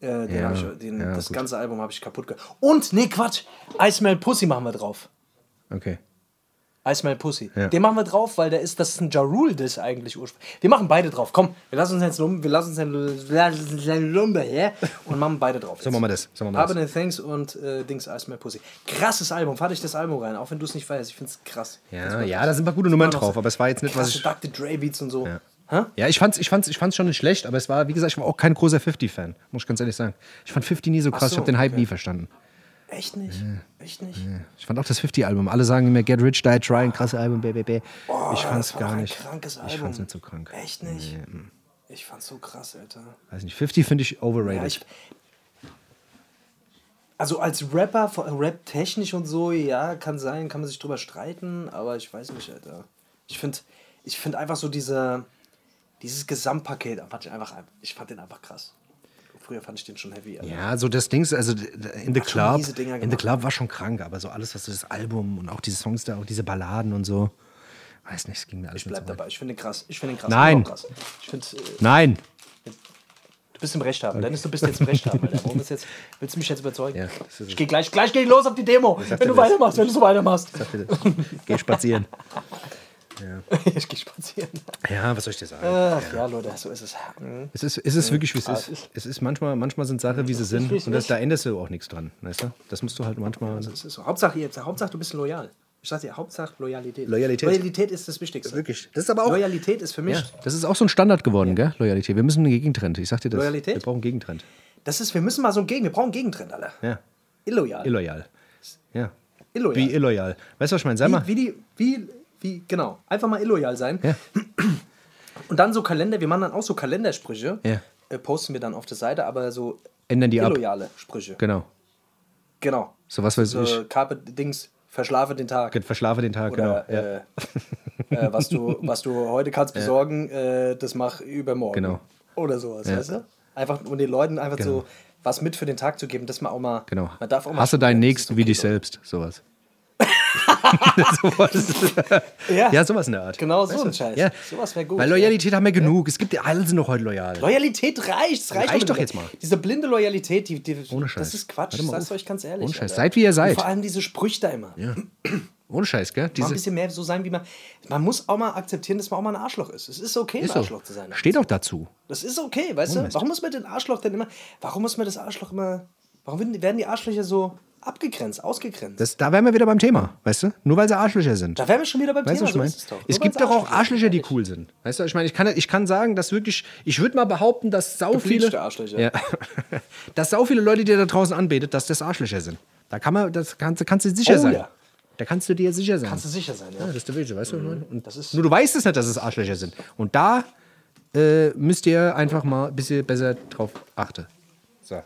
[SPEAKER 1] Äh, den
[SPEAKER 2] Ja,
[SPEAKER 1] ich, den,
[SPEAKER 2] ja,
[SPEAKER 1] das
[SPEAKER 2] gut.
[SPEAKER 1] ganze Album habe ich kaputt gehört. Und, nee, Quatsch, I Smell Pussy machen wir drauf.
[SPEAKER 2] Okay.
[SPEAKER 1] I Smell Pussy.
[SPEAKER 2] Ja.
[SPEAKER 1] Den machen wir drauf, weil der ist, das ist ein Ja Rule Diss eigentlich ursprünglich. Wir machen beide drauf. Komm, wir lassen uns jetzt Lumbe, wir lassen uns jetzt Lumbe, ja? Und machen beide drauf.
[SPEAKER 2] So machen wir das. So machen wir das.
[SPEAKER 1] Haben den Thanks und äh, Dings I Smell Pussy. Krasses Album. Fahr dich das Album rein, auch wenn du es nicht feierst. Ich find's krass.
[SPEAKER 2] Ja, ja, da sind ein paar gute Nummern drauf, aber es war jetzt nicht, was ich.
[SPEAKER 1] Dr. Dre Beats und so.
[SPEAKER 2] Ja.
[SPEAKER 1] Hä?
[SPEAKER 2] Ja, ich fand's, ich, fand's, ich fand's schon nicht schlecht, aber es war, wie gesagt, ich war auch kein großer 50-Fan, muss ich ganz ehrlich sagen. Ich fand 50 nie so krass,
[SPEAKER 1] so,
[SPEAKER 2] ich habe den Hype
[SPEAKER 1] okay.
[SPEAKER 2] nie verstanden.
[SPEAKER 1] Echt nicht? Echt nicht?
[SPEAKER 2] Ich fand auch das 50-Album. Alle sagen immer Get Rich, Die Trying, krasse Album, BBB.
[SPEAKER 1] Oh,
[SPEAKER 2] ich fand's gar
[SPEAKER 1] ein
[SPEAKER 2] nicht. Ich fand's nicht so krank.
[SPEAKER 1] Echt nicht? Ich fand's so krass, Alter.
[SPEAKER 2] Weiß nicht, 50 finde ich overrated.
[SPEAKER 1] Ja, ich, also als Rapper, vor- Rap technisch und so, ja, kann sein, kann man sich drüber streiten, aber ich weiß nicht, Alter. Ich finde ich find einfach so diese, dieses Gesamtpaket, fand ich, einfach, ich fand den einfach krass. Früher fand ich den schon heavy. Alter.
[SPEAKER 2] ja, so das Ding, also in The Club, in The. Club war schon krank, aber so alles, was so das Album und auch diese Songs da, auch diese Balladen und so, weiß nicht, es ging mir alles
[SPEAKER 1] Ich bleib
[SPEAKER 2] so
[SPEAKER 1] dabei, ich finde den krass. Ich finde den krass.
[SPEAKER 2] Nein.
[SPEAKER 1] Find krass. Ich finde, äh,
[SPEAKER 2] Nein!
[SPEAKER 1] du bist im Recht haben. Dennis, du bist jetzt im Recht haben. Alter. Warum ist jetzt, willst du mich jetzt überzeugen?
[SPEAKER 2] Ja, ist
[SPEAKER 1] ich gehe gleich, gleich geh los auf die Demo, wenn du
[SPEAKER 2] das?
[SPEAKER 1] weitermachst, wenn du so weitermachst.
[SPEAKER 2] Geh spazieren.
[SPEAKER 1] ich gehe spazieren.
[SPEAKER 2] Ja, was soll ich dir sagen?
[SPEAKER 1] Ach ja, Leute, so ist es. Mhm.
[SPEAKER 2] Es ist, es ist wirklich, wie es
[SPEAKER 1] Ah,
[SPEAKER 2] ist.
[SPEAKER 1] es ist-
[SPEAKER 2] Es ist manchmal, manchmal sind Sachen, wie sie sind. Und das, da änderst du auch nichts dran. Weißt du? Das musst du halt manchmal.
[SPEAKER 1] Das ist so. Hauptsache, jetzt, Hauptsache, du bist loyal. Ich sag dir, Hauptsache Loyalität.
[SPEAKER 2] Loyalität.
[SPEAKER 1] Loyalität ist das Wichtigste.
[SPEAKER 2] Wirklich. Das ist aber auch.
[SPEAKER 1] Loyalität ist für mich,
[SPEAKER 2] Ja, das ist auch so ein Standard geworden, gell? Loyalität. Wir müssen einen Gegentrend. Ich sag dir das.
[SPEAKER 1] Loyalität?
[SPEAKER 2] Wir brauchen einen Gegentrend.
[SPEAKER 1] das ist, wir müssen mal so einen Gegen, wir brauchen einen Gegentrend, Alter.
[SPEAKER 2] Ja.
[SPEAKER 1] Illoyal.
[SPEAKER 2] Illoyal. Ja.
[SPEAKER 1] Illoyal.
[SPEAKER 2] Wie illoyal. Weißt du, was ich meine? Sag mal.
[SPEAKER 1] Wie, wie die, wie, wie, genau. Einfach mal illoyal sein.
[SPEAKER 2] Ja.
[SPEAKER 1] Und dann so Kalender, wir machen dann auch so Kalendersprüche.
[SPEAKER 2] Ja.
[SPEAKER 1] Äh, posten wir dann auf der Seite, aber so
[SPEAKER 2] Ändern die ab.
[SPEAKER 1] illoyale Sprüche.
[SPEAKER 2] Genau.
[SPEAKER 1] Genau.
[SPEAKER 2] So was weiß
[SPEAKER 1] So
[SPEAKER 2] ich.
[SPEAKER 1] Carpe Dings, verschlafe den Tag.
[SPEAKER 2] Verschlafe den Tag,
[SPEAKER 1] Oder
[SPEAKER 2] genau. Ja.
[SPEAKER 1] äh, äh, was, du, was du heute kannst besorgen, äh, das mach übermorgen.
[SPEAKER 2] Genau.
[SPEAKER 1] Oder sowas, weißt du? Einfach, um den Leuten einfach
[SPEAKER 2] Genau.
[SPEAKER 1] so was mit für den Tag zu geben, dass man auch mal.
[SPEAKER 2] Genau.
[SPEAKER 1] Man darf auch mal
[SPEAKER 2] Hasse deinen Nächsten wie
[SPEAKER 1] okay,
[SPEAKER 2] dich
[SPEAKER 1] Leute.
[SPEAKER 2] selbst. Sowas.
[SPEAKER 1] Ja.
[SPEAKER 2] Ja, sowas in der Art.
[SPEAKER 1] Genau so ein Scheiß.
[SPEAKER 2] Ja.
[SPEAKER 1] Sowas wäre gut.
[SPEAKER 2] Weil Loyalität haben wir genug. Es gibt ja, alle sind doch heute loyal.
[SPEAKER 1] Loyalität reicht. Es reicht,
[SPEAKER 2] Reicht doch jetzt mal.
[SPEAKER 1] Diese blinde Loyalität, die, die,
[SPEAKER 2] Ohne Scheiß.
[SPEAKER 1] das ist Quatsch. Ich sag's
[SPEAKER 2] auf.
[SPEAKER 1] euch ganz ehrlich.
[SPEAKER 2] Ohne Scheiß.
[SPEAKER 1] Alter.
[SPEAKER 2] Seid, wie ihr seid.
[SPEAKER 1] Und vor allem diese Sprüche da immer.
[SPEAKER 2] Ja. Ohne Scheiß, gell?
[SPEAKER 1] Mal ein
[SPEAKER 2] Diese,
[SPEAKER 1] bisschen mehr so sein, wie man. Man muss auch mal akzeptieren, dass man auch mal ein Arschloch ist. Es ist okay,
[SPEAKER 2] ist
[SPEAKER 1] ein
[SPEAKER 2] so.
[SPEAKER 1] Arschloch zu sein.
[SPEAKER 2] Steht auch dazu.
[SPEAKER 1] Das ist okay, weißt du?
[SPEAKER 2] Mist.
[SPEAKER 1] Warum muss man den Arschloch denn immer. Warum muss man das Arschloch immer. Warum werden die Arschlöcher so abgegrenzt, ausgegrenzt?
[SPEAKER 2] Das, da wären wir wieder beim Thema, weißt du? Nur weil sie Arschlöcher sind.
[SPEAKER 1] da wären wir schon wieder beim
[SPEAKER 2] Weißt
[SPEAKER 1] Thema.
[SPEAKER 2] was ich
[SPEAKER 1] so
[SPEAKER 2] meine?
[SPEAKER 1] ist es.
[SPEAKER 2] Es gibt doch auch
[SPEAKER 1] Arschlöcher
[SPEAKER 2] die cool sind. Weißt du, ich meine, ich kann, ich kann sagen, dass wirklich, ich würde mal behaupten, dass sau viele,
[SPEAKER 1] Arschlöcher.
[SPEAKER 2] ja, dass sau viele Leute, die da draußen anbetet, dass das Arschlöcher sind. Da kann man, das kannst, kannst du sicher
[SPEAKER 1] Oh,
[SPEAKER 2] sein.
[SPEAKER 1] ja.
[SPEAKER 2] Da kannst du dir sicher sein.
[SPEAKER 1] Kannst du sicher sein, ja.
[SPEAKER 2] ja, das ist der Wilde, weißt du? meine? Und
[SPEAKER 1] Das ist-
[SPEAKER 2] nur du weißt es nicht, dass es Arschlöcher sind. Und da äh, müsst ihr einfach mal ein bisschen besser drauf achten. So,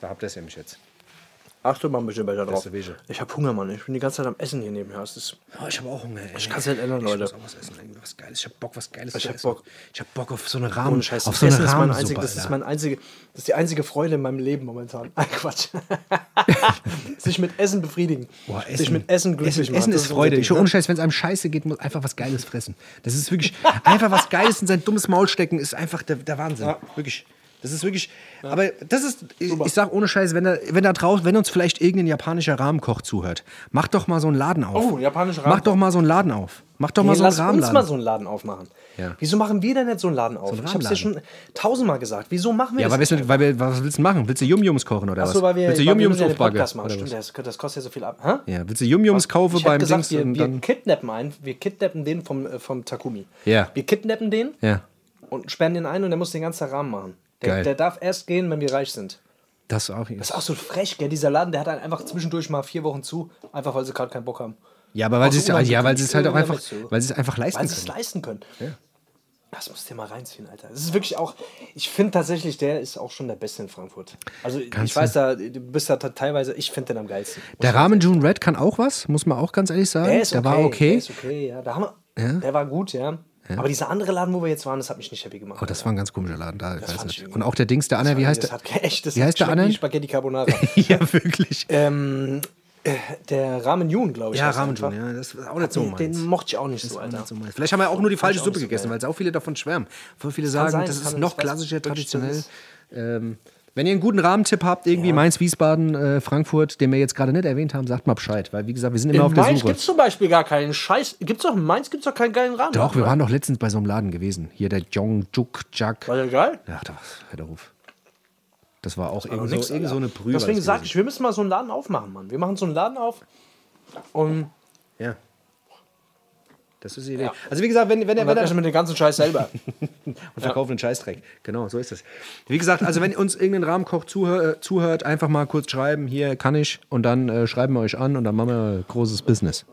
[SPEAKER 2] da habt ihr es nämlich jetzt.
[SPEAKER 1] Achte mal ein bisschen besser drauf.
[SPEAKER 2] ist.
[SPEAKER 1] Ich hab Hunger, Mann. Ich bin die ganze Zeit am Essen hier nebenher. Es ist
[SPEAKER 2] Oh, ich habe auch Hunger. Ey. Ich
[SPEAKER 1] kann's nicht ändern, Leute.
[SPEAKER 2] Ich muss auch was essen. irgendwie Was Geiles. Ich habe Bock, was Geiles
[SPEAKER 1] Ich hab
[SPEAKER 2] essen.
[SPEAKER 1] Bock.
[SPEAKER 2] Ich habe Bock auf so eine Rahmen.
[SPEAKER 1] Scheiß.
[SPEAKER 2] Auf so eine
[SPEAKER 1] Essen ist mein
[SPEAKER 2] Rahmensuppe,
[SPEAKER 1] einzig, das ist mein einzige, das ist die einzige Freude in meinem Leben momentan. Ein Quatsch. Sich mit Essen befriedigen.
[SPEAKER 2] Boah,
[SPEAKER 1] Sich mit Essen glücklich
[SPEAKER 2] Essen,
[SPEAKER 1] machen.
[SPEAKER 2] Essen ist Freude. Ich ohne
[SPEAKER 1] ne?
[SPEAKER 2] Scheiß, wenn es einem scheiße geht, muss einfach was Geiles fressen. Das ist wirklich einfach was Geiles in sein dummes Maul stecken, ist einfach der, der Wahnsinn.
[SPEAKER 1] Ja.
[SPEAKER 2] Wirklich. Das ist wirklich. Aber das ist, ich, ich sag ohne Scheiß, wenn da, wenn da draußen, wenn uns vielleicht irgendein japanischer Rahmenkoch zuhört, mach doch mal so einen Laden auf.
[SPEAKER 1] Oh, japanischer
[SPEAKER 2] Mach
[SPEAKER 1] Rahmenkoch.
[SPEAKER 2] doch mal so einen Laden auf. Mach doch mal
[SPEAKER 1] Nee,
[SPEAKER 2] so einen
[SPEAKER 1] lass uns
[SPEAKER 2] Rahmenladen.
[SPEAKER 1] mal so einen Laden aufmachen.
[SPEAKER 2] Ja.
[SPEAKER 1] Wieso machen wir denn nicht so einen Laden auf?
[SPEAKER 2] einen
[SPEAKER 1] ich hab's dir schon tausendmal gesagt. Wieso machen wir
[SPEAKER 2] ja,
[SPEAKER 1] das?
[SPEAKER 2] weißt du, weil wir, was willst du machen? Willst du Yum-Yums kochen oder
[SPEAKER 1] Achso,
[SPEAKER 2] was?
[SPEAKER 1] weil wir,
[SPEAKER 2] willst du
[SPEAKER 1] weil
[SPEAKER 2] Yum-Yums
[SPEAKER 1] ja
[SPEAKER 2] aufbacken?
[SPEAKER 1] Stimmt, das, das kostet ja so viel ab. Hä?
[SPEAKER 2] Ja, willst du Yum-Yums kaufen beim
[SPEAKER 1] gesagt,
[SPEAKER 2] Dings
[SPEAKER 1] wir,
[SPEAKER 2] und
[SPEAKER 1] wir kidnappen einen. Wir kidnappen den vom, äh, vom Takumi.
[SPEAKER 2] Ja.
[SPEAKER 1] Wir kidnappen den
[SPEAKER 2] Ja,
[SPEAKER 1] und sperren den ein und der muss den ganzen Rahmen machen. Der, der darf erst gehen, wenn wir reich sind.
[SPEAKER 2] das auch.
[SPEAKER 1] Das ist auch so frech, gell? Dieser Laden, der hat einfach zwischendurch mal vier Wochen zu, einfach weil sie gerade keinen Bock haben.
[SPEAKER 2] Ja, aber weil sie
[SPEAKER 1] so
[SPEAKER 2] es ja, weil sie es halt auch einfach, weil sie es einfach leisten
[SPEAKER 1] Weil sie es
[SPEAKER 2] können.
[SPEAKER 1] leisten können. Das musst du dir mal reinziehen, Alter. Das ist wirklich auch, ich finde tatsächlich, der ist auch schon der Beste in Frankfurt. Also
[SPEAKER 2] Kannst
[SPEAKER 1] ich weiß da, du bist da teilweise, ich finde den am geilsten.
[SPEAKER 2] Der Rahmen June Red kann auch was, muss man auch ganz ehrlich sagen.
[SPEAKER 1] Der ist
[SPEAKER 2] der
[SPEAKER 1] okay.
[SPEAKER 2] war okay.
[SPEAKER 1] Der ist okay, ja. Da haben wir, Der war gut, ja. Aber dieser andere Laden, wo wir jetzt waren, das hat mich nicht happy gemacht.
[SPEAKER 2] Oh, das war ein ganz komischer Laden da. Ich weiß nicht.
[SPEAKER 1] ich
[SPEAKER 2] Und auch der Dings, der Anna, wie heißt
[SPEAKER 1] das
[SPEAKER 2] der?
[SPEAKER 1] hat echt, das
[SPEAKER 2] Wie heißt der Anna?
[SPEAKER 1] Spaghetti Carbonara.
[SPEAKER 2] ja, wirklich.
[SPEAKER 1] ähm, äh, der Ramen Jun, glaube ich.
[SPEAKER 2] Ja,
[SPEAKER 1] er
[SPEAKER 2] Ramen. June, ja, das ist auch nicht so
[SPEAKER 1] Den,
[SPEAKER 2] meins.
[SPEAKER 1] den mochte ich auch nicht so,
[SPEAKER 2] Das war
[SPEAKER 1] Alter.
[SPEAKER 2] nicht so. Vielleicht haben wir auch nur die falsche
[SPEAKER 1] auch
[SPEAKER 2] Suppe
[SPEAKER 1] so
[SPEAKER 2] gegessen, weil sau viele davon schwärmen. Voll viele sagen,
[SPEAKER 1] sein,
[SPEAKER 2] das ist noch klassischer,
[SPEAKER 1] das
[SPEAKER 2] traditionell. Ähm, wenn ihr einen guten Rahmentipp habt, irgendwie Mainz, Wiesbaden, äh, Frankfurt, den wir jetzt gerade nicht erwähnt haben, sagt mal Bescheid. Weil, wie gesagt, wir sind immer
[SPEAKER 1] In
[SPEAKER 2] auf der
[SPEAKER 1] Mainz
[SPEAKER 2] Suche.
[SPEAKER 1] gibt es zum Beispiel gar keinen Scheiß. Gibt's doch in Mainz gibt's doch keinen geilen Rahmen.
[SPEAKER 2] Doch, wir waren doch letztens bei so einem Laden gewesen. Hier der Jong Juk Jak.
[SPEAKER 1] War der geil?
[SPEAKER 2] Ja, doch, hör doch auf. Das war auch irgend so,
[SPEAKER 1] nix,
[SPEAKER 2] irgend so eine Brühe.
[SPEAKER 1] Deswegen
[SPEAKER 2] war das
[SPEAKER 1] sag
[SPEAKER 2] gewesen.
[SPEAKER 1] ich, wir müssen mal so einen Laden aufmachen, Mann. Wir machen so einen Laden auf und
[SPEAKER 2] Ja. Das ist die Idee. Also wie gesagt, wenn, wenn, wenn, wenn
[SPEAKER 1] essen wir den ganzen Scheiß selber.
[SPEAKER 2] und verkaufen den Scheißdreck. Genau, so ist es. Wie gesagt, also wenn uns irgendein Rahmenkoch zuhör, äh, zuhört, einfach mal kurz schreiben, hier kann ich und dann äh, schreiben wir euch an und dann machen wir großes Business.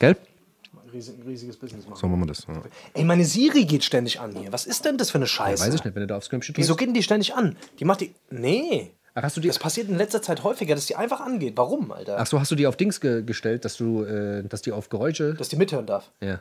[SPEAKER 2] Gell?
[SPEAKER 1] Riesig, riesiges Business machen.
[SPEAKER 2] So machen wir das. Ja.
[SPEAKER 1] Ey, meine Siri geht ständig an hier. Was ist denn das für eine Scheiße?
[SPEAKER 2] Weiß ich nicht, wenn du da aufs Knöpfchen
[SPEAKER 1] Wieso
[SPEAKER 2] drückst.
[SPEAKER 1] geht denn die ständig an? Die macht die. Nee.
[SPEAKER 2] Ach, hast du die,
[SPEAKER 1] Das passiert in letzter Zeit häufiger, dass die einfach angeht. Warum, Alter?
[SPEAKER 2] ach so, hast du die auf Dings ge gestellt, dass du, äh, dass die auf Geräusche.
[SPEAKER 1] Dass die mithören darf.
[SPEAKER 2] Ja,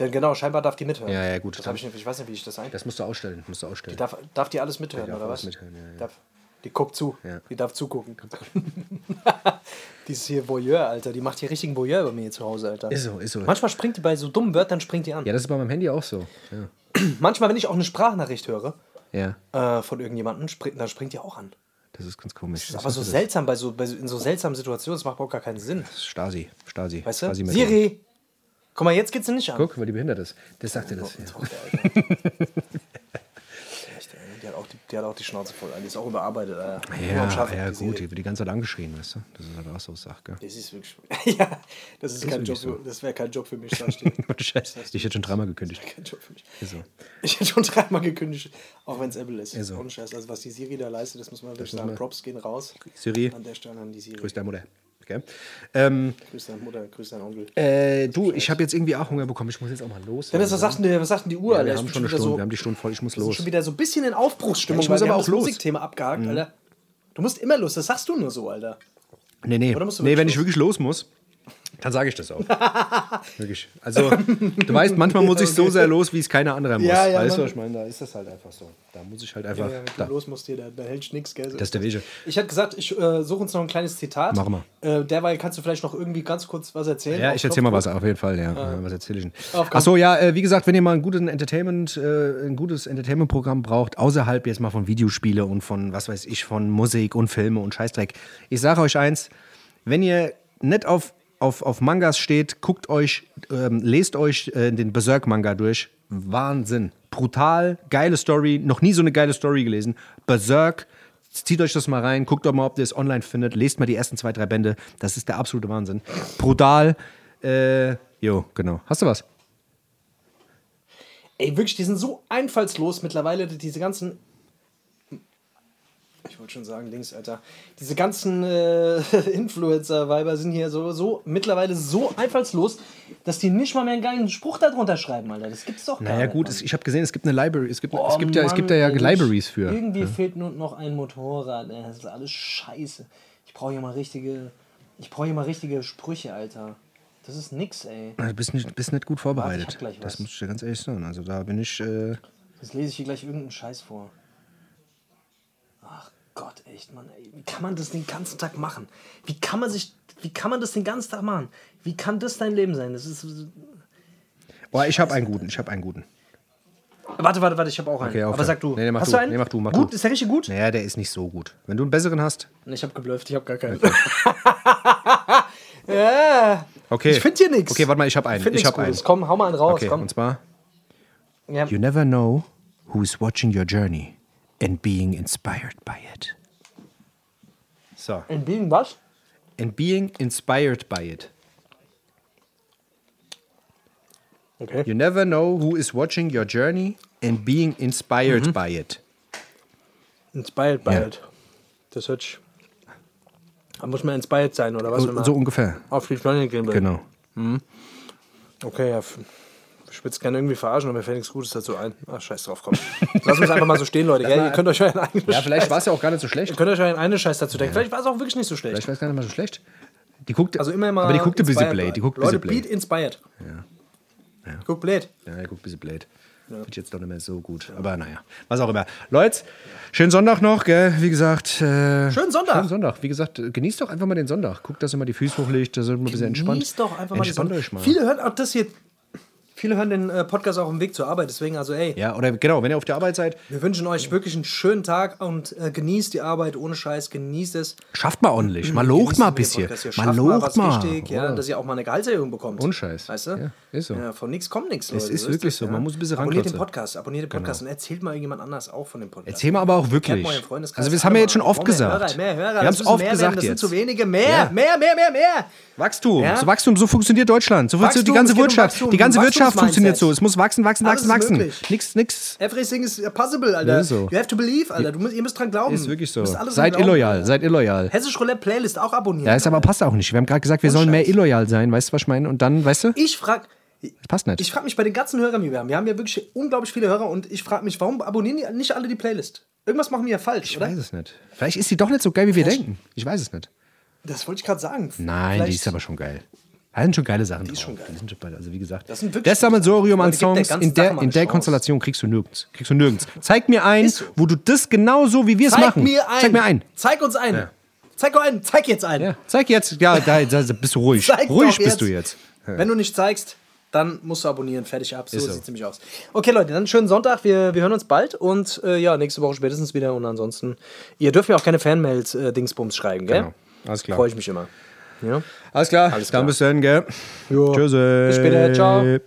[SPEAKER 1] Denn genau, scheinbar darf die mithören.
[SPEAKER 2] Ja, ja, gut.
[SPEAKER 1] Das hab ich, nicht, ich weiß nicht, wie ich das ein.
[SPEAKER 2] das musst du ausstellen. Musst du ausstellen.
[SPEAKER 1] Darf, darf die alles mithören,
[SPEAKER 2] Die darf
[SPEAKER 1] oder
[SPEAKER 2] alles
[SPEAKER 1] was?
[SPEAKER 2] mithören, ja, ja.
[SPEAKER 1] Darf, die guckt zu.
[SPEAKER 2] Ja.
[SPEAKER 1] Die darf zugucken. die ist hier Voyeur, Alter. Die macht hier richtigen Voyeur bei mir hier zu Hause, Alter.
[SPEAKER 2] Ist so, ist so.
[SPEAKER 1] Manchmal springt die bei so dummen Wörtern, springt die an.
[SPEAKER 2] Ja, das ist bei meinem Handy auch so. Ja.
[SPEAKER 1] Manchmal, wenn ich auch eine Sprachnachricht höre
[SPEAKER 2] ja.
[SPEAKER 1] äh, von irgendjemandem, springt, dann springt die auch an.
[SPEAKER 2] Das ist ganz komisch.
[SPEAKER 1] Das ist aber so seltsam, bei so, bei so, in so seltsamen Situationen, das macht überhaupt gar keinen Sinn.
[SPEAKER 2] Stasi. Stasi.
[SPEAKER 1] Weißt du?
[SPEAKER 2] Stasi
[SPEAKER 1] Siri! Guck mal, jetzt geht sie nicht an.
[SPEAKER 2] Guck, weil die behindert ist. Das sagt er das. Ja.
[SPEAKER 1] Die hat auch die, die, hat auch die Schnauze voll. Die ist auch überarbeitet. Alter.
[SPEAKER 2] Ja,
[SPEAKER 1] schaffen,
[SPEAKER 2] ja
[SPEAKER 1] die
[SPEAKER 2] gut, die wird die ganze Zeit angeschrien, weißt du? Das ist halt auch so eine Sache, gell?
[SPEAKER 1] Das ist wirklich. ja, das ist, kein
[SPEAKER 2] wirklich
[SPEAKER 1] Job.
[SPEAKER 2] so.
[SPEAKER 1] Das wäre kein Job für mich. sag ich dir.
[SPEAKER 2] Ohne Scheiß. Ich hätte schon dreimal gekündigt.
[SPEAKER 1] kein Job für mich.
[SPEAKER 2] So.
[SPEAKER 1] Ich hätte schon dreimal gekündigt, auch wenn es Apple ist.
[SPEAKER 2] Ist so.
[SPEAKER 1] Ohne Scheiß. Also was die Siri da leistet, das muss man wirklich sagen. Props gehen raus.
[SPEAKER 2] Siri,
[SPEAKER 1] An der Stelle an die Siri.
[SPEAKER 2] grüß deine Mutter. Okay. Ähm,
[SPEAKER 1] Grüß deine Mutter, grüß deinen Onkel.
[SPEAKER 2] äh, du, ich habe jetzt irgendwie auch Hunger bekommen. Ich muss jetzt auch mal los.
[SPEAKER 1] Dennis, was sagt denn, die- was sagt denn die Uhr?
[SPEAKER 2] ja,
[SPEAKER 1] Alter?
[SPEAKER 2] wir
[SPEAKER 1] Ich
[SPEAKER 2] haben schon eine Stunde.
[SPEAKER 1] So,
[SPEAKER 2] wir haben die Stunde voll. Ich muss los.
[SPEAKER 1] schon wieder so ein bisschen in Aufbruchsstimmung,
[SPEAKER 2] Ja, ich muss aber auch
[SPEAKER 1] das
[SPEAKER 2] los. Mhm.
[SPEAKER 1] Musikthema abgehakt, Alter. Du musst immer los, das sagst du nur so, Alter.
[SPEAKER 2] Nee, nee.
[SPEAKER 1] Oder musst du
[SPEAKER 2] nee, wenn ich wirklich los muss, dann sage ich das auch. wirklich. Also, du weißt, manchmal muss ich so sehr los, wie es keiner anderer muss.
[SPEAKER 1] Ja, ja,
[SPEAKER 2] weißt du, was ich meine? Da ist das halt einfach so. Da muss ich halt einfach.
[SPEAKER 1] Ja, wenn
[SPEAKER 2] da.
[SPEAKER 1] du los musst hier, da, da hältst du nichts, gell? So
[SPEAKER 2] Das ist der Wege.
[SPEAKER 1] Ich hätte gesagt, ich äh, suche uns noch ein kleines Zitat.
[SPEAKER 2] Mach mal.
[SPEAKER 1] Äh, derweil kannst du vielleicht noch irgendwie ganz kurz was erzählen.
[SPEAKER 2] Ja, ich erzähl mal was, auf jeden Fall, ja. Ja, Was erzähle ich denn? Achso, ja, äh, wie gesagt, wenn ihr mal ein gutes Entertainment, äh, ein gutes Entertainment-Programm braucht, außerhalb jetzt mal von Videospiele und von, was weiß ich, von Musik und Filme und Scheißdreck. Ich sage euch eins, wenn ihr nicht auf, auf, auf Mangas steht, guckt euch, ähm, lest euch äh, den Berserk-Manga durch. Wahnsinn. Brutal, geile Story, noch nie so eine geile Story gelesen. Berserk, Zieht euch das mal rein, guckt doch mal, ob ihr es online findet, lest mal die ersten zwei, drei Bände. Das ist der absolute Wahnsinn. Brutal. Äh, jo, genau. Hast du was?
[SPEAKER 1] Ey, wirklich, die sind so einfallslos mittlerweile, diese ganzen. Ich wollte schon sagen, Dings, Alter. Diese ganzen äh, Influencer-Weiber sind hier so, so mittlerweile so einfallslos, dass die nicht mal mehr einen geilen Spruch darunter schreiben, Alter. Das gibt's doch gar
[SPEAKER 2] Naja,
[SPEAKER 1] nicht.
[SPEAKER 2] gut,
[SPEAKER 1] Mann.
[SPEAKER 2] es, ich habe gesehen, es gibt eine Library. Es gibt,
[SPEAKER 1] Oh,
[SPEAKER 2] es gibt, ja, es gibt ja, ja
[SPEAKER 1] Mann, ey,
[SPEAKER 2] Libraries für.
[SPEAKER 1] Irgendwie fehlt nur noch ein Motorrad. Ey. Das ist alles scheiße. Ich brauche hier mal richtige. Ich brauche hier mal richtige Sprüche, Alter. Das ist nix, ey.
[SPEAKER 2] Du bist nicht, bist nicht gut
[SPEAKER 1] Warte,
[SPEAKER 2] vorbereitet.
[SPEAKER 1] gleich
[SPEAKER 2] das muss ich dir ganz ehrlich sagen. Also da bin ich. Äh,
[SPEAKER 1] Jetzt lese ich hier gleich irgendeinen Scheiß vor. Gott, echt, Mann. Ey. Wie kann man das den ganzen Tag machen? Wie kann man sich. Wie kann man das den ganzen Tag machen? Wie kann das dein Leben sein? Das ist.
[SPEAKER 2] oh, ich habe einen guten. Ich habe einen guten.
[SPEAKER 1] Warte, warte, warte, ich habe auch einen.
[SPEAKER 2] Okay,
[SPEAKER 1] Aber sag du.
[SPEAKER 2] Nee, nee, mach
[SPEAKER 1] Hast
[SPEAKER 2] du.
[SPEAKER 1] du einen?
[SPEAKER 2] Nee, mach du, mach
[SPEAKER 1] gut,
[SPEAKER 2] du.
[SPEAKER 1] ist der richtig gut?
[SPEAKER 2] Naja, der ist nicht so gut. Wenn du einen besseren hast.
[SPEAKER 1] Ich habe geblufft, ich habe gar keinen. ja.
[SPEAKER 2] Okay.
[SPEAKER 1] Ich finde hier nichts.
[SPEAKER 2] Okay, warte mal, ich habe einen. Ich
[SPEAKER 1] nix
[SPEAKER 2] habe einen.
[SPEAKER 1] Komm, hau mal einen raus.
[SPEAKER 2] Okay,
[SPEAKER 1] komm.
[SPEAKER 2] und zwar.
[SPEAKER 1] Ja.
[SPEAKER 2] You never know who is watching your journey and being inspired by it. So.
[SPEAKER 1] In Biegen was?
[SPEAKER 2] And being inspired by it.
[SPEAKER 1] Okay.
[SPEAKER 2] You never know who is watching your journey and being inspired by it.
[SPEAKER 1] Inspired by
[SPEAKER 2] Ja.
[SPEAKER 1] it. Das hört sich. Da muss man inspired sein, oder was?
[SPEAKER 2] So, so ungefähr.
[SPEAKER 1] auf die Planet gehen will.
[SPEAKER 2] Genau.
[SPEAKER 1] Okay, ja. Ich würde es gerne irgendwie verarschen, aber mir fällt nichts Gutes dazu ein. Ach, scheiß drauf, komm. Lass uns einfach mal so stehen, Leute. Ihr könnt euch euren eigenen
[SPEAKER 2] Ja, vielleicht war es ja auch gar nicht so schlecht.
[SPEAKER 1] Ihr könnt euch euren eigenen Scheiß dazu denken. Vielleicht war es auch wirklich nicht so schlecht.
[SPEAKER 2] Vielleicht war es gar nicht mal so schlecht. Die guckte,
[SPEAKER 1] Also immer mal.
[SPEAKER 2] aber die guckte Busy
[SPEAKER 1] inspired
[SPEAKER 2] Blade. Die guckt
[SPEAKER 1] Leute,
[SPEAKER 2] Busy Blade.
[SPEAKER 1] Beat inspired. Ja. Guck Blade.
[SPEAKER 2] Ja, guckt Busy Blade. Finde ich jetzt doch nicht mehr so gut. Aber naja, was auch immer. Leute, schönen Sonntag noch, gell? Wie gesagt. Äh,
[SPEAKER 1] Schönen Sonntag.
[SPEAKER 2] Schönen Sonntag. Wie gesagt, genießt doch einfach mal den Sonntag. Guckt, dass ihr mal die Füße hochlegt, dass ihr mal ein bisschen entspannt.
[SPEAKER 1] Genießt doch einfach mal
[SPEAKER 2] Entspannt euch mal.
[SPEAKER 1] Viele hören auch das hier. Viele hören den äh, Podcast auch im Weg zur Arbeit. Deswegen, also, ey,
[SPEAKER 2] Ja, oder genau, wenn ihr auf der Arbeit seid,
[SPEAKER 1] wir wünschen euch wirklich einen schönen Tag und äh, genießt die Arbeit ohne Scheiß. Genießt es.
[SPEAKER 2] schafft mal ordentlich. Mal locht mal ein bisschen. Mal locht
[SPEAKER 1] was
[SPEAKER 2] mal.
[SPEAKER 1] Richtig, ja,
[SPEAKER 2] Oh.
[SPEAKER 1] dass ihr auch mal eine Gehaltserhöhung bekommt.
[SPEAKER 2] Ohne Scheiß.
[SPEAKER 1] Weißt du?
[SPEAKER 2] Ja, ist so.
[SPEAKER 1] Ja, von nichts kommt nichts. Leute.
[SPEAKER 2] ist wirklich
[SPEAKER 1] das,
[SPEAKER 2] so. Man muss ein bisschen
[SPEAKER 1] Abonniert den. Podcast, abonniert den Podcast und erzählt mal irgendjemand anders auch von dem Podcast.
[SPEAKER 2] Erzähl mal aber auch wirklich. Also, das haben wir jetzt schon oft
[SPEAKER 1] Mehr
[SPEAKER 2] gesagt.
[SPEAKER 1] Hörer, mehr Hörer.
[SPEAKER 2] Wir haben es oft
[SPEAKER 1] mehr
[SPEAKER 2] gesagt
[SPEAKER 1] werden, Das
[SPEAKER 2] jetzt.
[SPEAKER 1] sind zu wenige. Mehr,
[SPEAKER 2] Ja.
[SPEAKER 1] mehr, mehr, mehr, mehr.
[SPEAKER 2] Wachstum.
[SPEAKER 1] Ja?
[SPEAKER 2] So Wachstum, so funktioniert Deutschland. So funktioniert die ganze
[SPEAKER 1] es
[SPEAKER 2] Wirtschaft. Die ganze
[SPEAKER 1] um
[SPEAKER 2] Wirtschaft funktioniert so. Es muss wachsen, wachsen,
[SPEAKER 1] Alles
[SPEAKER 2] wachsen, wachsen. Nix, nix.
[SPEAKER 1] Everything is possible, Alter.
[SPEAKER 2] Ist so.
[SPEAKER 1] You have to believe, Alter. Du musst, ihr müsst dran glauben.
[SPEAKER 2] Ist wirklich so.
[SPEAKER 1] Müsst
[SPEAKER 2] Seid
[SPEAKER 1] glauben,
[SPEAKER 2] illoyal,
[SPEAKER 1] Alter.
[SPEAKER 2] seid illoyal.
[SPEAKER 1] Hessisch Roulette Playlist auch abonnieren.
[SPEAKER 2] Ja, ist aber passt auch nicht. Wir haben gerade gesagt, wir sollen mehr illoyal sein. Weißt du, was ich meine? Und dann, weißt du,
[SPEAKER 1] Ich frag,
[SPEAKER 2] das passt nicht.
[SPEAKER 1] ich frag mich bei den ganzen Hörern, die wir haben. Wir haben ja wirklich unglaublich viele Hörer und ich frage mich, warum abonnieren die nicht alle die Playlist? Irgendwas machen wir ja falsch,
[SPEAKER 2] Ich
[SPEAKER 1] oder?
[SPEAKER 2] weiß es nicht. Vielleicht ist sie doch nicht so geil, wie wir denken. Ich weiß es nicht.
[SPEAKER 1] Das wollte ich gerade sagen.
[SPEAKER 2] Nein,
[SPEAKER 1] Vielleicht-
[SPEAKER 2] die ist aber schon geil. Da sind schon geile Sachen drauf.
[SPEAKER 1] schon geil.
[SPEAKER 2] Die sind schon beide. Also wie gesagt,
[SPEAKER 1] Das sind wirklich
[SPEAKER 2] das Sammelsurium an
[SPEAKER 1] der
[SPEAKER 2] Songs
[SPEAKER 1] ganzen
[SPEAKER 2] in der, in der. Konstellation kriegst du nirgends. Kriegst du nirgends. Zeig mir ein,
[SPEAKER 1] so.
[SPEAKER 2] wo du das genauso wie wir es
[SPEAKER 1] Zeig
[SPEAKER 2] machen.
[SPEAKER 1] mir ein.
[SPEAKER 2] Zeig mir ein.
[SPEAKER 1] Zeig uns ein.
[SPEAKER 2] Ja.
[SPEAKER 1] Zeig einen. Zeig jetzt einen.
[SPEAKER 2] Ja, zeig jetzt. Ja, da, da bist du ruhig.
[SPEAKER 1] Zeig
[SPEAKER 2] ruhig bist du jetzt.
[SPEAKER 1] Wenn du nicht zeigst, dann musst du abonnieren. Fertig ab. So,
[SPEAKER 2] so.
[SPEAKER 1] sieht es nämlich aus. Okay, Leute, dann schönen Sonntag. Wir, wir hören uns bald und äh, ja, nächste Woche spätestens wieder. Und ansonsten, ihr dürft mir auch keine Fanmails-Dingsbums schreiben, gell?
[SPEAKER 2] Genau. Alles klar.
[SPEAKER 1] Freue ich mich immer. Ja?
[SPEAKER 2] Alles klar.
[SPEAKER 1] Alles
[SPEAKER 2] Dann
[SPEAKER 1] klar.
[SPEAKER 2] bis dann, gell?
[SPEAKER 1] Jo.
[SPEAKER 2] Tschüss.
[SPEAKER 1] Bis später. Ciao.